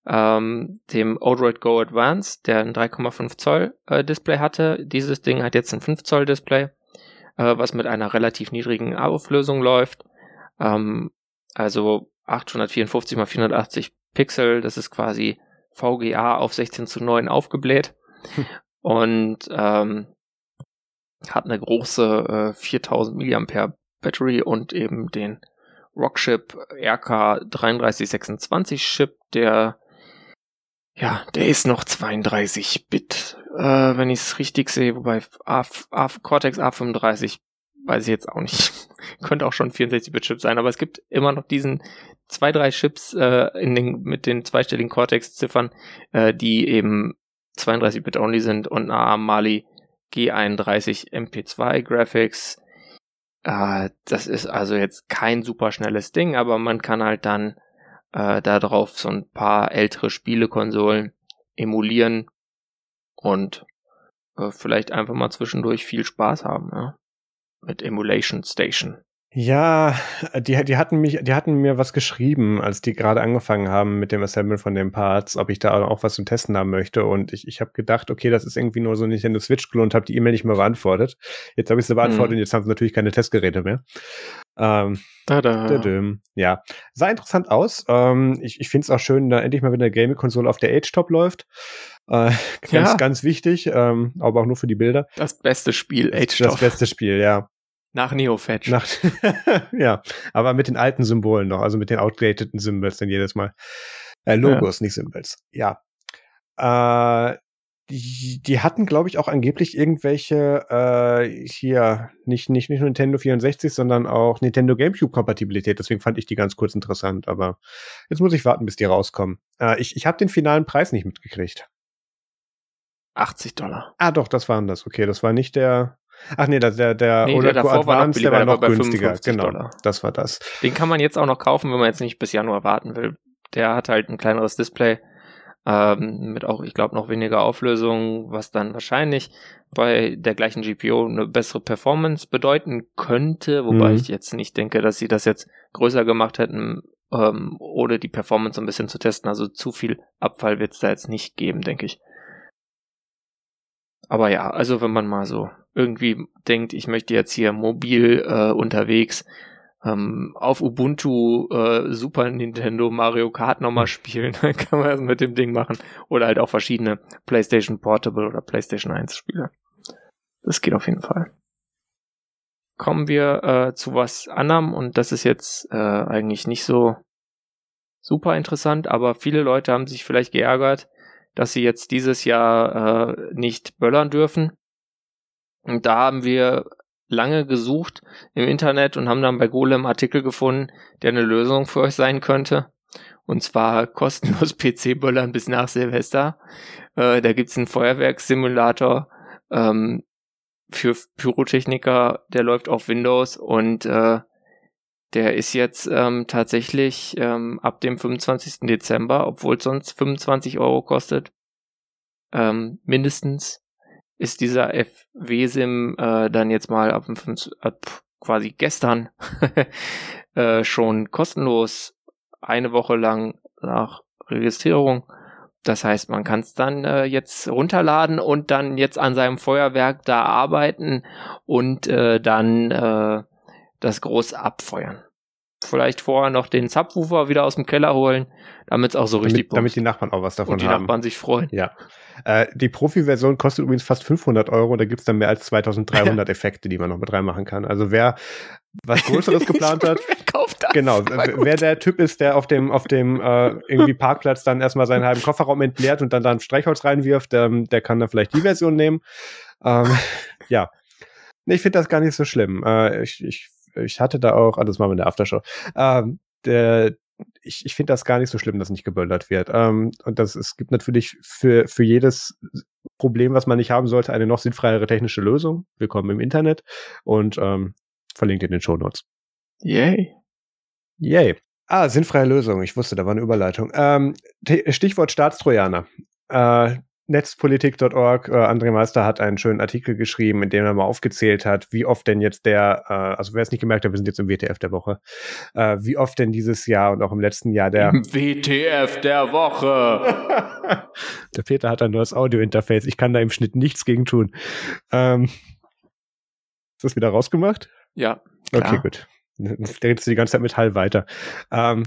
ähm, dem Odroid Go Advance, der ein 3,5 Zoll äh, Display hatte. Dieses Ding hat jetzt ein 5 Zoll Display, äh, was mit einer relativ niedrigen Auflösung läuft. Ähm, also 854 x 480 Pixel, das ist quasi VGA auf 16 zu 9 aufgebläht. Und ähm, hat eine große äh, 4000 mAh Battery und eben den Rockchip RK 3326 Chip, der ja, der ist noch 32-Bit, äh, wenn ich es richtig sehe, wobei A, A, Cortex A35 weiß ich jetzt auch nicht. Könnte auch schon 64-Bit-Chip sein, aber es gibt immer noch diesen zwei, drei Chips äh, in den, mit den zweistelligen Cortex-Ziffern, äh, die eben 32-Bit only sind und eine ARM Mali G31 MP2 Graphics. Äh, das ist also jetzt kein super schnelles Ding, aber man kann halt dann äh, darauf so ein paar ältere Spielekonsolen emulieren und äh, vielleicht einfach mal zwischendurch viel Spaß haben, ja? Mit Emulation Station. Ja, die, die hatten mich, die hatten mir was geschrieben, als die gerade angefangen haben mit dem Assemblen von den Parts, ob ich da auch was zum Testen haben möchte. Und ich, ich habe gedacht, okay, das ist irgendwie nur so ein Nintendo Switch Klon und habe die E-Mail nicht mehr beantwortet. Jetzt habe ich sie beantwortet hm. und jetzt haben sie natürlich keine Testgeräte mehr. Ähm, Tada. Ja, sah interessant aus. Ähm, ich ich finde es auch schön, da endlich mal wieder eine Gaming-Konsole auf der Age-Top läuft. Äh, ganz, ja. ganz wichtig, ähm, aber auch nur für die Bilder. Das beste Spiel, Age-Top. Das beste Spiel, ja. Nach Neofetch. Nach, ja, aber mit den alten Symbolen noch, also mit den outdateden Symbols dann jedes Mal. Äh, Logos, ja. nicht Symbols. Ja. Äh, die, die hatten, glaube ich, auch angeblich irgendwelche äh, hier nicht nicht nicht nur Nintendo 64, sondern auch Nintendo GameCube Kompatibilität. Deswegen fand ich die ganz kurz interessant. Aber jetzt muss ich warten, bis die rauskommen. Äh, ich ich habe den finalen Preis nicht mitgekriegt. 80 Dollar. Ah, doch, das waren das. Okay, das war nicht der. Ach nee, der der der nee, der Advance, war noch, der war noch günstiger. Genau, Dollar. das war das. Den kann man jetzt auch noch kaufen, wenn man jetzt nicht bis Januar warten will. Der hat halt ein kleineres Display ähm, mit auch, ich glaube, noch weniger Auflösung, was dann wahrscheinlich bei der gleichen GPU eine bessere Performance bedeuten könnte, wobei mhm. ich jetzt nicht denke, dass sie das jetzt größer gemacht hätten, ähm, ohne die Performance ein bisschen zu testen. Also zu viel Abfall wird es da jetzt nicht geben, denke ich. Aber ja, also wenn man mal so irgendwie denkt, ich möchte jetzt hier mobil äh, unterwegs ähm, auf Ubuntu äh, Super Nintendo Mario Kart nochmal hm. spielen, dann kann man das mit dem Ding machen. Oder halt auch verschiedene PlayStation Portable oder PlayStation 1 Spiele. Das geht auf jeden Fall. Kommen wir äh, zu was anderem und das ist jetzt äh, eigentlich nicht so super interessant, aber viele Leute haben sich vielleicht geärgert, dass sie jetzt dieses Jahr äh, nicht böllern dürfen. Und da haben wir lange gesucht im Internet und haben dann bei Golem Artikel gefunden, der eine Lösung für euch sein könnte. Und zwar kostenlos PC-Böllern bis nach Silvester. Äh, da gibt's einen Feuerwerkssimulator ähm, für Pyrotechniker, der läuft auf Windows und äh, der ist jetzt ähm, tatsächlich ähm, ab dem 25. Dezember, obwohl es sonst 25 Euro kostet, ähm, mindestens ist dieser FW-Sim äh, dann jetzt mal ab, dem 5, ab quasi gestern äh, schon kostenlos eine Woche lang nach Registrierung. Das heißt, man kann es dann äh, jetzt runterladen und dann jetzt an seinem Feuerwerk da arbeiten und äh, dann äh, das groß abfeuern. Vielleicht vorher noch den Subwoofer wieder aus dem Keller holen, damit es auch so richtig damit, damit die Nachbarn auch was davon haben. Und die haben. Nachbarn sich freuen. Ja. Äh, die Profi-Version kostet übrigens fast 500 Euro und da gibt's dann mehr als 2300 Effekte, die man noch mit reinmachen kann. Also wer was Größeres geplant hat, kauft das. Genau, wer der Typ ist, der auf dem auf dem äh, irgendwie Parkplatz dann erstmal seinen halben Kofferraum entleert und dann dann Streichholz reinwirft, ähm, der kann dann vielleicht die Version nehmen. Ähm, ja. Ich finde das gar nicht so schlimm. Äh, ich, ich, ich hatte da auch, ah, das machen wir in der Aftershow. Ähm, der, ich, ich finde das gar nicht so schlimm, dass nicht geböllert wird. Ähm, und das, es gibt natürlich für, für jedes Problem, was man nicht haben sollte, eine noch sinnfreiere technische Lösung. Willkommen im Internet und ähm, verlinkt in den Show Notes. Yay. Yay. Ah, sinnfreie Lösung. Ich wusste, da war eine Überleitung. Ähm, Stichwort Staatstrojaner. Äh, Netzpolitik.org, äh, André Meister hat einen schönen Artikel geschrieben, in dem er mal aufgezählt hat, wie oft denn jetzt der, äh, also wer es nicht gemerkt hat, wir sind jetzt im WTF der Woche, äh, wie oft denn dieses Jahr und auch im letzten Jahr der WTF der Woche. der Peter hat ein neues Audio-Interface, ich kann da im Schnitt nichts gegen tun. Ähm, ist das wieder rausgemacht? Ja. Klar. Okay, gut. redest du die ganze Zeit mit Hall weiter. Ähm,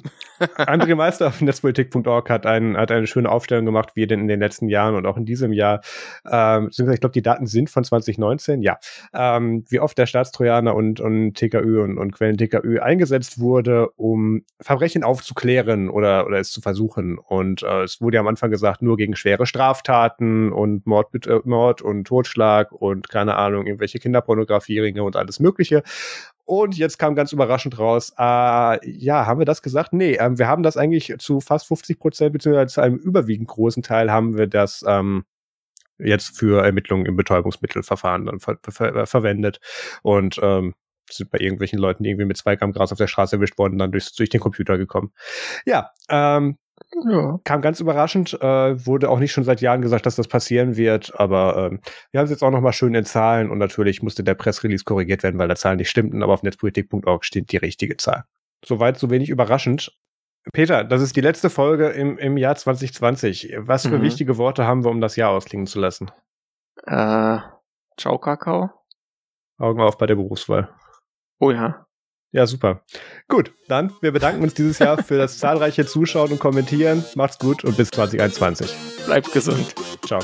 André Meister auf netzpolitik.org hat, ein, hat eine schöne Aufstellung gemacht, wie denn in den letzten Jahren und auch in diesem Jahr, ähm, ich glaube, die Daten sind von 2019, ja, ähm, wie oft der Staatstrojaner und, und TKÜ und, und Quellen TKÜ eingesetzt wurde, um Verbrechen aufzuklären oder, oder es zu versuchen. Und äh, es wurde ja am Anfang gesagt, nur gegen schwere Straftaten und Mord, äh, Mord und Totschlag und keine Ahnung, irgendwelche Kinderpornografieringe und alles Mögliche. Und jetzt kam ganz überraschend raus, äh, ja, haben wir das gesagt? Nee, ähm, wir haben das eigentlich zu fast 50 Prozent, beziehungsweise zu einem überwiegend großen Teil haben wir das ähm, jetzt für Ermittlungen im Betäubungsmittelverfahren dann ver ver verwendet. Und ähm, sind bei irgendwelchen Leuten, die irgendwie mit zwei Gramm Gras auf der Straße erwischt worden, dann durch, durch den Computer gekommen. Ja, ähm, ja. Kam ganz überraschend, äh, wurde auch nicht schon seit Jahren gesagt, dass das passieren wird, aber ähm, wir haben es jetzt auch nochmal schön in Zahlen und natürlich musste der Pressrelease korrigiert werden, weil da Zahlen nicht stimmten, aber auf netzpolitik.org steht die richtige Zahl. Soweit so wenig überraschend. Peter, das ist die letzte Folge im, im Jahr 2020. Was für mhm. wichtige Worte haben wir, um das Jahr ausklingen zu lassen? Äh, ciao, Kakao. Augen auf bei der Berufswahl. Oh ja. Ja, super. Gut, dann, wir bedanken uns dieses Jahr für das zahlreiche Zuschauen und Kommentieren. Macht's gut und bis 2021. Bleibt gesund. Ciao.